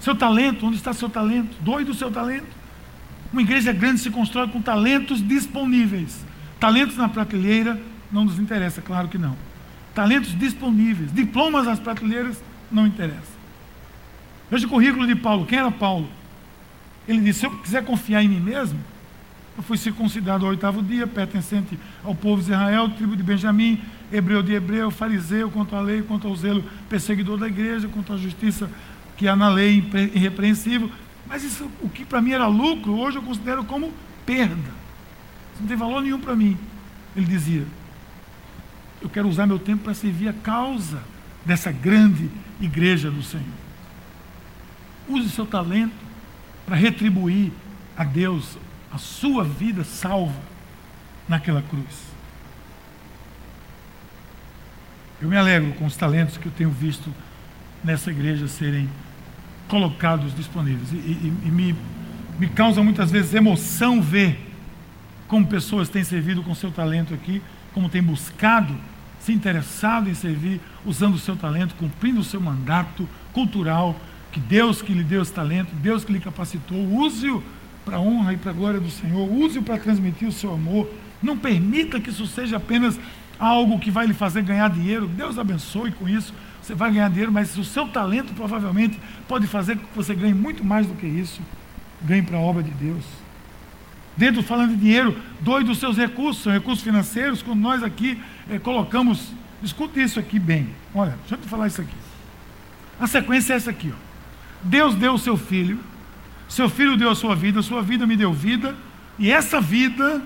[SPEAKER 1] Seu talento, onde está seu talento? Doe do seu talento. Uma igreja grande se constrói com talentos disponíveis. Talentos na prateleira não nos interessa, claro que não talentos disponíveis, diplomas nas prateleiras, não interessa. Veja o currículo de Paulo. Quem era Paulo? Ele disse: Se eu quiser confiar em mim mesmo, eu fui circuncidado ao oitavo dia, pertencente ao povo de Israel, tribo de Benjamim, hebreu de hebreu, fariseu quanto à lei, quanto ao zelo, perseguidor da igreja, quanto à justiça que há na lei irrepreensível. Mas isso, o que para mim era lucro, hoje eu considero como perda. Isso não tem valor nenhum para mim. Ele dizia: Eu quero usar meu tempo para servir a causa dessa grande igreja do Senhor. Use seu talento para retribuir a Deus a sua vida salva naquela cruz. Eu me alegro com os talentos que eu tenho visto nessa igreja serem colocados disponíveis. E, e, e me, me causa muitas vezes emoção ver como pessoas têm servido com seu talento aqui, como têm buscado, se interessado em servir, usando o seu talento, cumprindo o seu mandato cultural, que Deus que lhe deu esse talento, Deus que lhe capacitou, use-o para a honra e para a glória do Senhor, use-o para transmitir o seu amor. Não permita que isso seja apenas algo que vai lhe fazer ganhar dinheiro. Deus abençoe com isso. Você vai ganhar dinheiro, mas o seu talento provavelmente pode fazer com que você ganhe muito mais do que isso. Ganhe para a obra de Deus. Dentro, falando de dinheiro, doe dos seus recursos, são recursos financeiros, quando nós aqui eh, colocamos. Escute isso aqui bem. Olha, deixa eu te falar isso aqui. A sequência é essa aqui. Ó. Deus deu o seu filho, seu filho deu a sua vida, sua vida me deu vida, e essa vida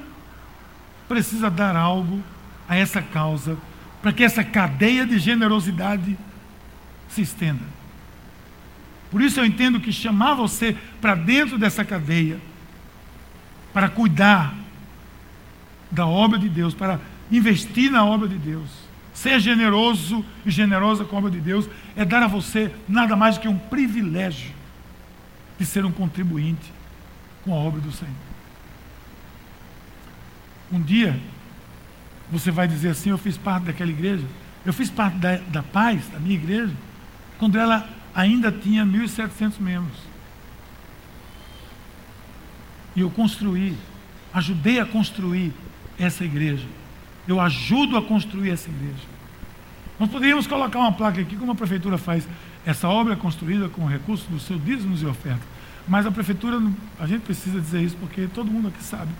[SPEAKER 1] precisa dar algo a essa causa, para que essa cadeia de generosidade se estenda. Por isso eu entendo que chamar você para dentro dessa cadeia, para cuidar da obra de Deus, para investir na obra de Deus, ser generoso e generosa com a obra de Deus, é dar a você nada mais que um privilégio de ser um contribuinte com a obra do Senhor. Um dia, você vai dizer assim: Eu fiz parte daquela igreja, eu fiz parte da, da paz, da minha igreja, quando ela ainda tinha 1.700 membros. E eu construí, ajudei a construir essa igreja. Eu ajudo a construir essa igreja. Nós poderíamos colocar uma placa aqui, como a prefeitura faz. Essa obra é construída com recursos do seu dízimos e oferta. Mas a prefeitura, a gente precisa dizer isso porque todo mundo aqui sabe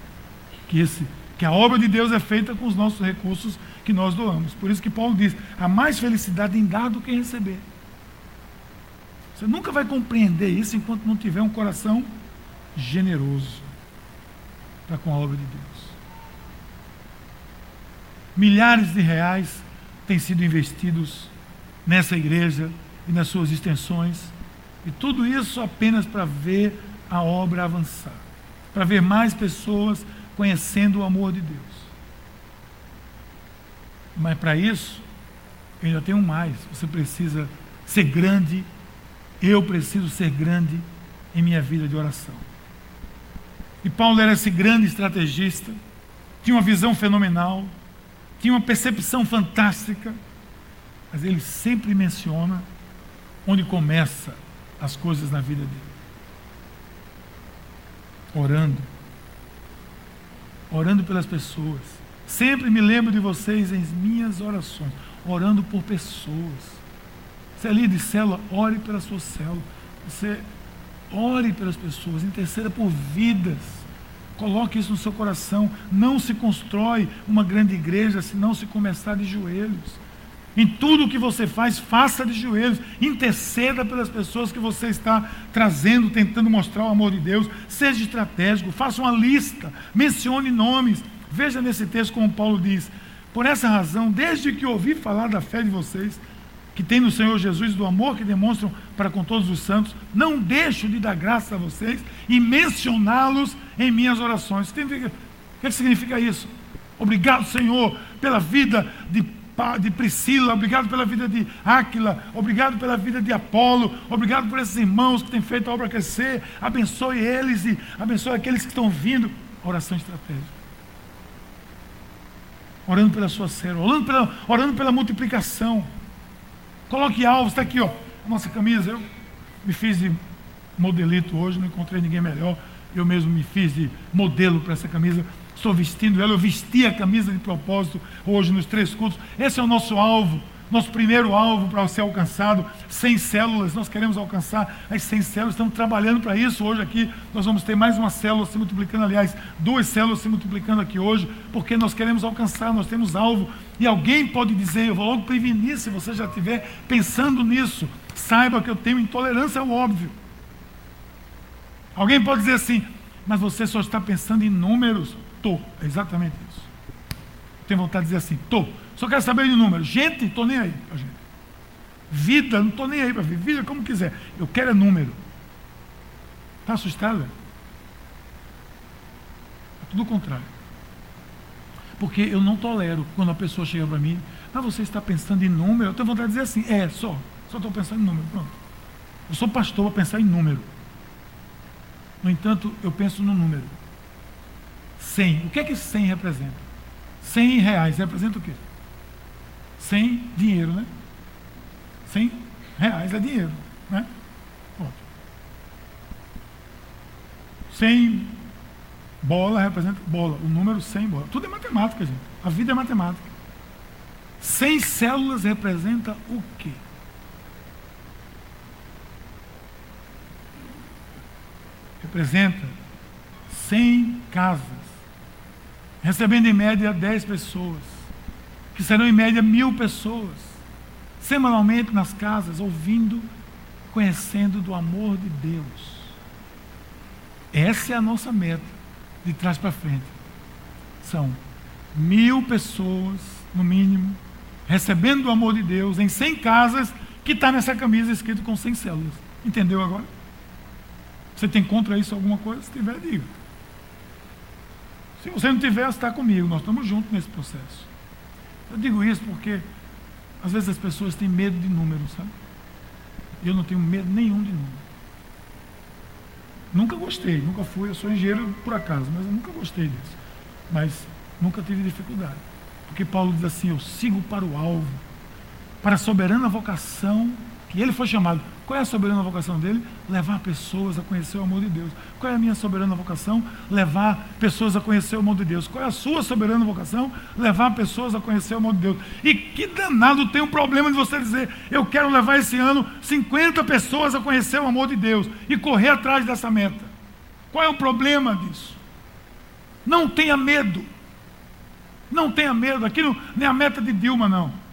[SPEAKER 1] que esse que a obra de Deus é feita com os nossos recursos que nós doamos. Por isso que Paulo diz: há mais felicidade em dar do que em receber. Você nunca vai compreender isso enquanto não tiver um coração generoso para com a obra de Deus. Milhares de reais têm sido investidos nessa igreja e nas suas extensões, e tudo isso apenas para ver a obra avançar, para ver mais pessoas conhecendo o amor de Deus. Mas para isso, eu ainda tenho mais. Você precisa ser grande, eu preciso ser grande em minha vida de oração. E Paulo era esse grande estrategista, tinha uma visão fenomenal, tinha uma percepção fantástica, mas ele sempre menciona onde começa as coisas na vida dele. Orando orando pelas pessoas. Sempre me lembro de vocês em minhas orações, orando por pessoas. Você é líder de célula, ore pela sua célula. Você ore pelas pessoas, interceda por vidas. Coloque isso no seu coração. Não se constrói uma grande igreja se não se começar de joelhos. Em tudo que você faz, faça de joelhos. Interceda pelas pessoas que você está trazendo, tentando mostrar o amor de Deus. Seja estratégico, faça uma lista, mencione nomes. Veja nesse texto como Paulo diz: Por essa razão, desde que ouvi falar da fé de vocês, que tem no Senhor Jesus, do amor que demonstram para com todos os santos, não deixo de dar graça a vocês e mencioná-los em minhas orações. O que significa isso? Obrigado, Senhor, pela vida de de Priscila, obrigado pela vida de Áquila, obrigado pela vida de Apolo, obrigado por esses irmãos que têm feito a obra crescer, abençoe eles e abençoe aqueles que estão vindo. Oração estratégica. Orando pela sua célula, orando pela, orando pela multiplicação. Coloque alvos, está aqui, ó, a nossa camisa. Eu me fiz de modelito hoje, não encontrei ninguém melhor. Eu mesmo me fiz de modelo para essa camisa estou vestindo ela, eu vesti a camisa de propósito hoje nos três cultos. Esse é o nosso alvo. Nosso primeiro alvo para ser alcançado, 100 células, nós queremos alcançar as 100 células, estamos trabalhando para isso. Hoje aqui nós vamos ter mais uma célula se multiplicando, aliás, duas células se multiplicando aqui hoje, porque nós queremos alcançar, nós temos alvo. E alguém pode dizer, eu vou logo prevenir, se você já estiver pensando nisso, saiba que eu tenho intolerância ao óbvio. Alguém pode dizer assim, mas você só está pensando em números. Tô, é exatamente isso. Tenho vontade de dizer assim, tô. Só quero saber de números. Gente, estou nem aí para gente. Vida, não estou nem aí para ver. Vida como quiser. Eu quero é número. Está assustado? É tudo o contrário. Porque eu não tolero quando a pessoa chega para mim, ah, você está pensando em número? Eu tenho vontade de dizer assim, é, só. Só estou pensando em número. Pronto. Eu sou pastor para pensar em número. No entanto, eu penso no número. 100. O que é que 100 representa? 100 reais representa o quê? 100 dinheiro, né? 100 reais é dinheiro, né? Ótimo. 100 bola representa bola, o número 100 bola. Tudo é matemática, gente. A vida é matemática. 100 células representa o quê? Representa 100 casas, recebendo em média 10 pessoas que serão em média mil pessoas, semanalmente nas casas, ouvindo, conhecendo do amor de Deus. Essa é a nossa meta, de trás para frente. São mil pessoas, no mínimo, recebendo o amor de Deus em 100 casas, que está nessa camisa escrito com 100 células. Entendeu agora? Você tem contra isso alguma coisa? Se tiver, diga. Se você não tiver, está comigo. Nós estamos juntos nesse processo. Eu digo isso porque às vezes as pessoas têm medo de números, sabe? Eu não tenho medo nenhum de números. Nunca gostei, nunca fui, eu sou engenheiro por acaso, mas eu nunca gostei disso. Mas nunca tive dificuldade. Porque Paulo diz assim: Eu sigo para o alvo, para a soberana vocação que ele foi chamado. Qual é a soberana vocação dele? Levar pessoas a conhecer o amor de Deus. Qual é a minha soberana vocação? Levar pessoas a conhecer o amor de Deus. Qual é a sua soberana vocação? Levar pessoas a conhecer o amor de Deus. E que danado tem um problema de você dizer: eu quero levar esse ano 50 pessoas a conhecer o amor de Deus e correr atrás dessa meta. Qual é o problema disso? Não tenha medo. Não tenha medo. Aqui não, nem a meta de Dilma, não.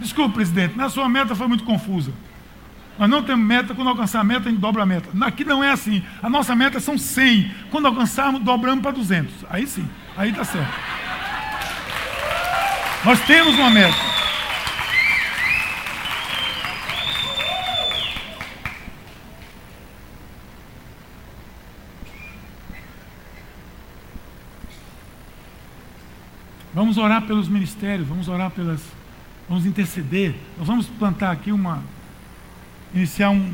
[SPEAKER 1] Desculpe, presidente, na sua meta foi muito confusa. Nós não temos meta, quando alcançar a meta, a gente dobra a meta. Aqui não é assim. A nossa meta são 100. Quando alcançarmos, dobramos para 200. Aí sim, aí está certo. Nós temos uma meta. Vamos orar pelos ministérios, vamos orar pelas. Vamos interceder. Nós vamos plantar aqui uma, iniciar um,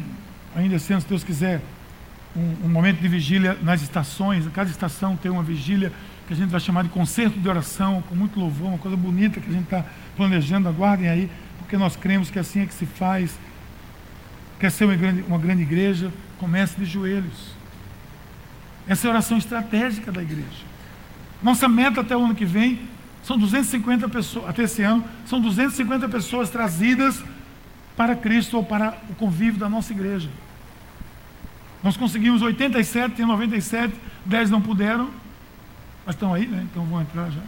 [SPEAKER 1] ainda assim, se Deus quiser, um, um, momento de vigília nas estações. Cada estação tem uma vigília que a gente vai chamar de concerto de oração, com muito louvor, uma coisa bonita que a gente está planejando. Aguardem aí, porque nós cremos que assim é que se faz. Quer ser uma grande, uma grande igreja? Comece de joelhos. Essa é a oração estratégica da igreja. Nossa meta até o ano que vem são 250 pessoas, até esse ano, são 250 pessoas trazidas para Cristo ou para o convívio da nossa igreja. Nós conseguimos 87, tem 97, 10 não puderam, mas estão aí, né? Então vão entrar já.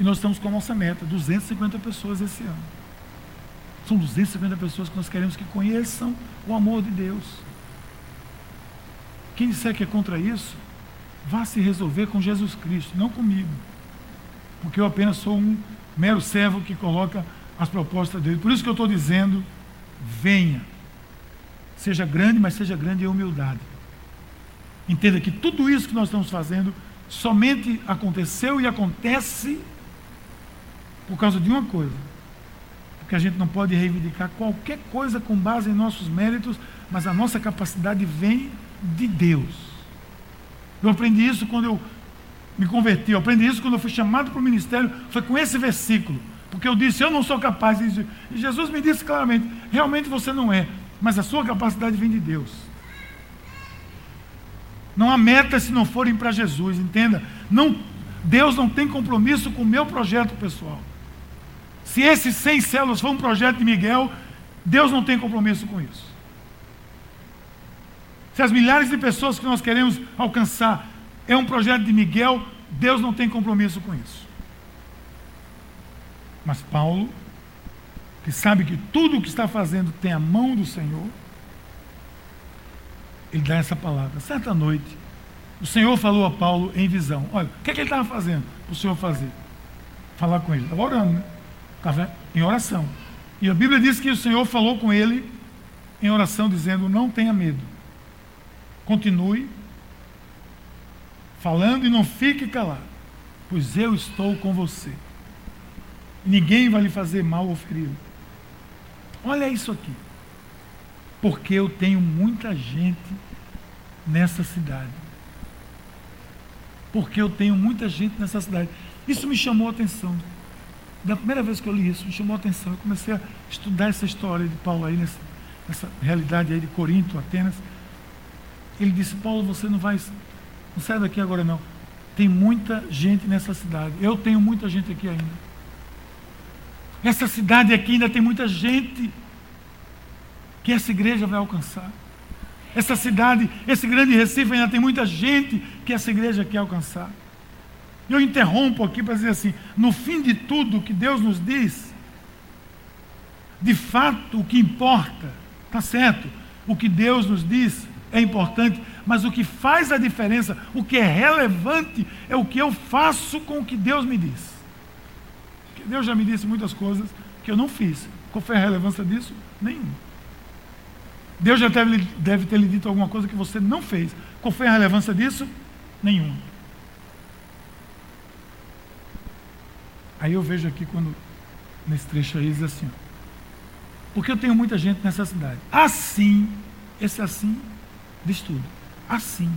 [SPEAKER 1] E nós estamos com a nossa meta, 250 pessoas esse ano. São 250 pessoas que nós queremos que conheçam o amor de Deus. Quem disser que é contra isso, vá se resolver com Jesus Cristo, não comigo. Porque eu apenas sou um mero servo que coloca as propostas dele. Por isso que eu estou dizendo: venha. Seja grande, mas seja grande em humildade. Entenda que tudo isso que nós estamos fazendo somente aconteceu e acontece por causa de uma coisa. Porque a gente não pode reivindicar qualquer coisa com base em nossos méritos, mas a nossa capacidade vem de Deus. Eu aprendi isso quando eu me converti, eu aprendi isso quando eu fui chamado para o ministério, foi com esse versículo. Porque eu disse, eu não sou capaz. E Jesus me disse claramente, realmente você não é, mas a sua capacidade vem de Deus. Não há meta se não forem para Jesus, entenda. Não, Deus não tem compromisso com o meu projeto pessoal. Se esses 100 células for um projeto de Miguel, Deus não tem compromisso com isso. Se as milhares de pessoas que nós queremos alcançar é um projeto de Miguel, Deus não tem compromisso com isso. Mas Paulo, que sabe que tudo o que está fazendo tem a mão do Senhor, ele dá essa palavra. Certa noite, o Senhor falou a Paulo em visão: Olha, o que, é que ele estava fazendo para o Senhor fazer? Falar com ele. Estava orando, né? Estava em oração. E a Bíblia diz que o Senhor falou com ele em oração, dizendo: Não tenha medo. Continue falando e não fique calado, pois eu estou com você. Ninguém vai lhe fazer mal ou feri-lo. Olha isso aqui. Porque eu tenho muita gente nessa cidade. Porque eu tenho muita gente nessa cidade. Isso me chamou a atenção. Da primeira vez que eu li isso, me chamou a atenção. Eu comecei a estudar essa história de Paulo aí, nessa, nessa realidade aí de Corinto, Atenas. Ele disse, Paulo, você não vai. Não sai daqui agora não. Tem muita gente nessa cidade. Eu tenho muita gente aqui ainda. Essa cidade aqui ainda tem muita gente que essa igreja vai alcançar. Essa cidade, esse grande Recife ainda tem muita gente que essa igreja quer alcançar. Eu interrompo aqui para dizer assim: no fim de tudo que Deus nos diz, de fato o que importa, está certo, o que Deus nos diz é importante, mas o que faz a diferença, o que é relevante, é o que eu faço com o que Deus me diz. Deus já me disse muitas coisas que eu não fiz. Qual foi a relevância disso? Nenhuma. Deus já deve, deve ter lhe dito alguma coisa que você não fez. Qual foi a relevância disso? Nenhuma. Aí eu vejo aqui quando, nesse trecho aí, diz assim: ó, Porque eu tenho muita gente nessa cidade. Assim, esse assim diz tudo. Assim.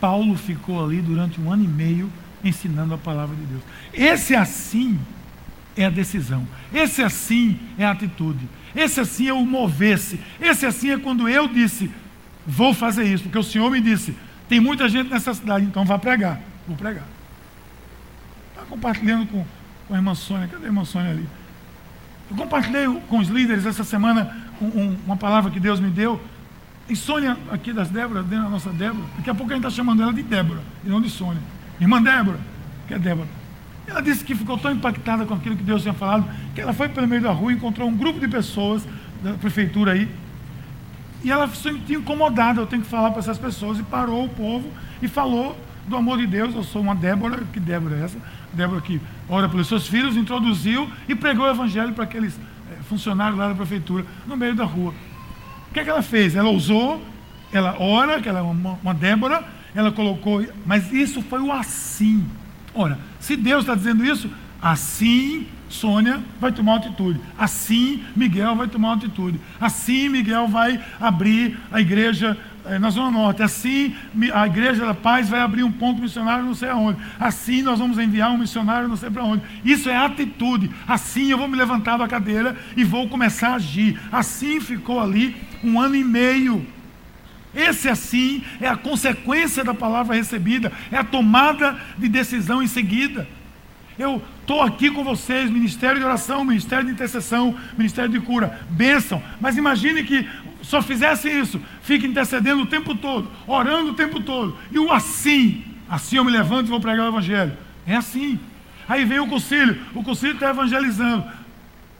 [SPEAKER 1] Paulo ficou ali durante um ano e meio ensinando a palavra de Deus. Esse assim é a decisão. Esse assim é a atitude. Esse assim é o mover-se. Esse assim é quando eu disse, vou fazer isso, porque o Senhor me disse, tem muita gente nessa cidade, então vá pregar. Vou pregar. Está compartilhando com, com a irmã Sônia. Cadê a irmã Sônia ali? Eu compartilhei com os líderes essa semana um, um, uma palavra que Deus me deu. Sônia, aqui das Débora, da nossa Débora, daqui a pouco a gente está chamando ela de Débora, e não de Sônia. Irmã Débora, que é Débora. Ela disse que ficou tão impactada com aquilo que Deus tinha falado, que ela foi pelo meio da rua, encontrou um grupo de pessoas da prefeitura aí, e ela se sentiu incomodada, eu tenho que falar para essas pessoas, e parou o povo e falou do amor de Deus. Eu sou uma Débora, que Débora é essa? Débora que ora pelos seus filhos, introduziu e pregou o evangelho para aqueles é, funcionários lá da prefeitura, no meio da rua. O que, é que ela fez? Ela usou, ela ora, que ela é uma, uma Débora, ela colocou, mas isso foi o assim. Ora, se Deus está dizendo isso, assim Sônia vai tomar atitude. Assim Miguel vai tomar atitude. Assim Miguel vai abrir a igreja na Zona Norte. Assim a Igreja da Paz vai abrir um ponto missionário não sei aonde. Assim nós vamos enviar um missionário não sei para onde. Isso é atitude. Assim eu vou me levantar da cadeira e vou começar a agir. Assim ficou ali um ano e meio. Esse assim é a consequência da palavra recebida, é a tomada de decisão em seguida. Eu estou aqui com vocês, ministério de oração, ministério de intercessão, ministério de cura, bênção. Mas imagine que só fizesse isso, fique intercedendo o tempo todo, orando o tempo todo. E o assim, assim eu me levanto e vou pregar o evangelho. É assim. Aí vem o concílio, o concílio está evangelizando.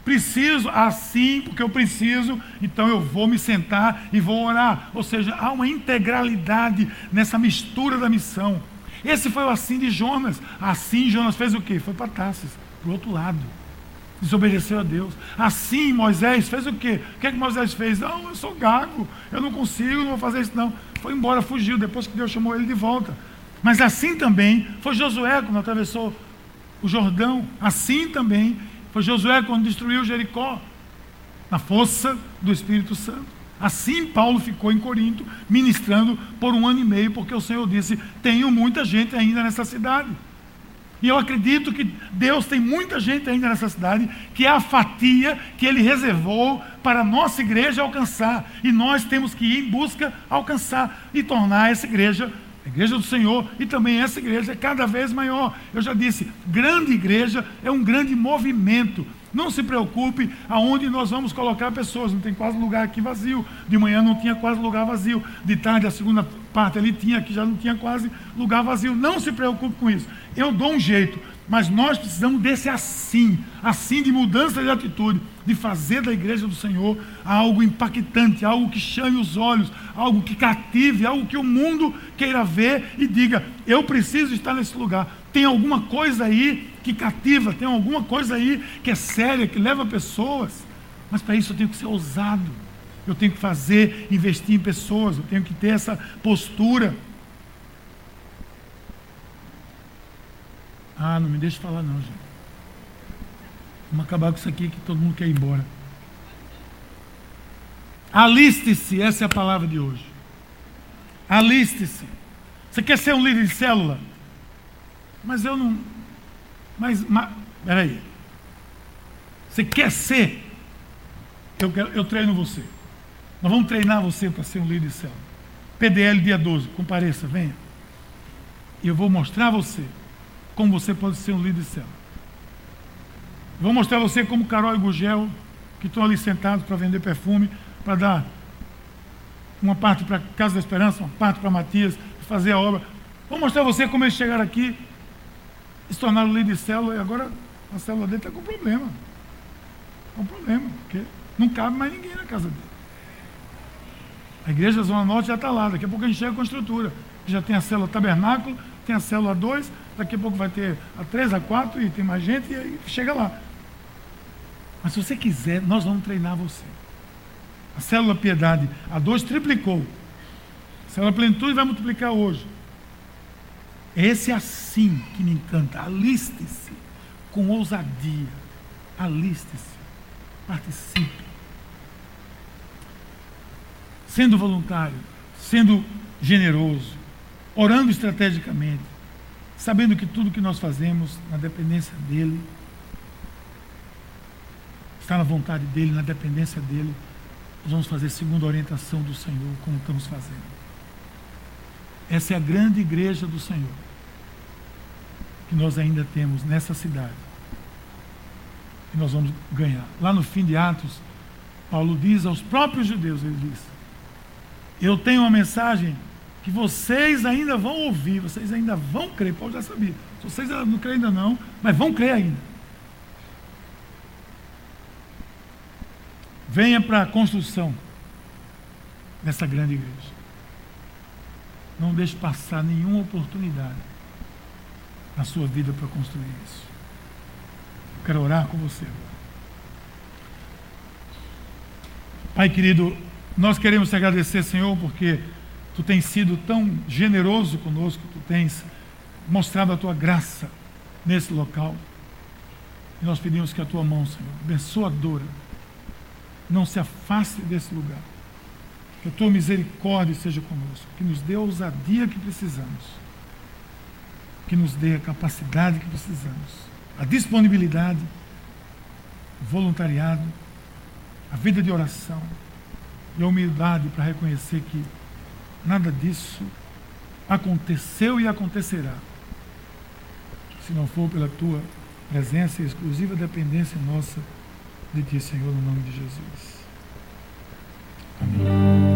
[SPEAKER 1] Preciso assim, porque eu preciso, então eu vou me sentar e vou orar. Ou seja, há uma integralidade nessa mistura da missão. Esse foi o assim de Jonas. Assim Jonas fez o quê? Foi para Tarsis, para o outro lado. Desobedeceu a Deus. Assim Moisés fez o quê? O que é que Moisés fez? Não, eu sou gago, eu não consigo, não vou fazer isso não. Foi embora, fugiu, depois que Deus chamou ele de volta. Mas assim também foi Josué quando atravessou o Jordão. Assim também foi Josué quando destruiu Jericó, na força do Espírito Santo. Assim Paulo ficou em Corinto, ministrando por um ano e meio, porque o Senhor disse: Tenho muita gente ainda nessa cidade. E eu acredito que Deus tem muita gente ainda nessa cidade, que é a fatia que Ele reservou para a nossa igreja alcançar. E nós temos que ir em busca alcançar e tornar essa igreja A igreja do Senhor e também essa igreja cada vez maior. Eu já disse, grande igreja é um grande movimento. Não se preocupe aonde nós vamos colocar pessoas. Não tem quase lugar aqui vazio. De manhã não tinha quase lugar vazio. De tarde, a segunda parte ali tinha, aqui já não tinha quase lugar vazio. Não se preocupe com isso. Eu dou um jeito. Mas nós precisamos desse assim, assim de mudança de atitude, de fazer da igreja do Senhor algo impactante, algo que chame os olhos, algo que cative, algo que o mundo queira ver e diga: eu preciso estar nesse lugar. Tem alguma coisa aí que cativa, tem alguma coisa aí que é séria, que leva pessoas. Mas para isso eu tenho que ser ousado. Eu tenho que fazer, investir em pessoas, eu tenho que ter essa postura. Ah, não me deixe falar não, gente. Vamos acabar com isso aqui que todo mundo quer ir embora. Aliste-se, essa é a palavra de hoje. Aliste-se. Você quer ser um líder de célula? Mas eu não. Mas, mas peraí. Você quer ser? Eu, quero, eu treino você. Nós vamos treinar você para ser um líder de célula. PDL dia 12, compareça, venha. E eu vou mostrar você como você pode ser um líder de célula. Vou mostrar a você como Carol e Gugel, que estão ali sentados para vender perfume, para dar uma parte para Casa da Esperança, uma parte para Matias, fazer a obra. Vou mostrar a você como eles chegaram aqui, se tornaram líder de célula, e agora a célula dele está com problema. Com problema, porque não cabe mais ninguém na casa dele. A igreja da Zona Norte já está lá, daqui a pouco a gente chega com a estrutura. Já tem a célula tabernáculo, tem a célula 2, daqui a pouco vai ter a 3, a 4 e tem mais gente e aí chega lá. Mas se você quiser, nós vamos treinar você. A célula piedade, a 2 triplicou. A célula plenitude vai multiplicar hoje. Esse é assim que me encanta. Aliste-se com ousadia. Aliste-se. Participe. Sendo voluntário, sendo generoso, orando estrategicamente, sabendo que tudo que nós fazemos na dependência dele, está na vontade dele, na dependência dele, nós vamos fazer segundo a orientação do Senhor, como estamos fazendo. Essa é a grande igreja do Senhor que nós ainda temos nessa cidade. E nós vamos ganhar. Lá no fim de Atos, Paulo diz aos próprios judeus, ele diz: Eu tenho uma mensagem que vocês ainda vão ouvir, vocês ainda vão crer. Paulo já sabia. Se vocês não creem ainda não, mas vão crer ainda. Venha para a construção dessa grande igreja. Não deixe passar nenhuma oportunidade na sua vida para construir isso. Eu quero orar com você agora. Pai querido, nós queremos te agradecer, Senhor, porque Tu tens sido tão generoso conosco, tu tens mostrado a tua graça nesse local. E nós pedimos que a tua mão, Senhor, abençoadora, não se afaste desse lugar. Que a tua misericórdia seja conosco, que nos dê a ousadia que precisamos, que nos dê a capacidade que precisamos, a disponibilidade, o voluntariado, a vida de oração e a humildade para reconhecer que Nada disso aconteceu e acontecerá. Se não for pela tua presença e exclusiva dependência nossa de ti, Senhor, no nome de Jesus. Amém.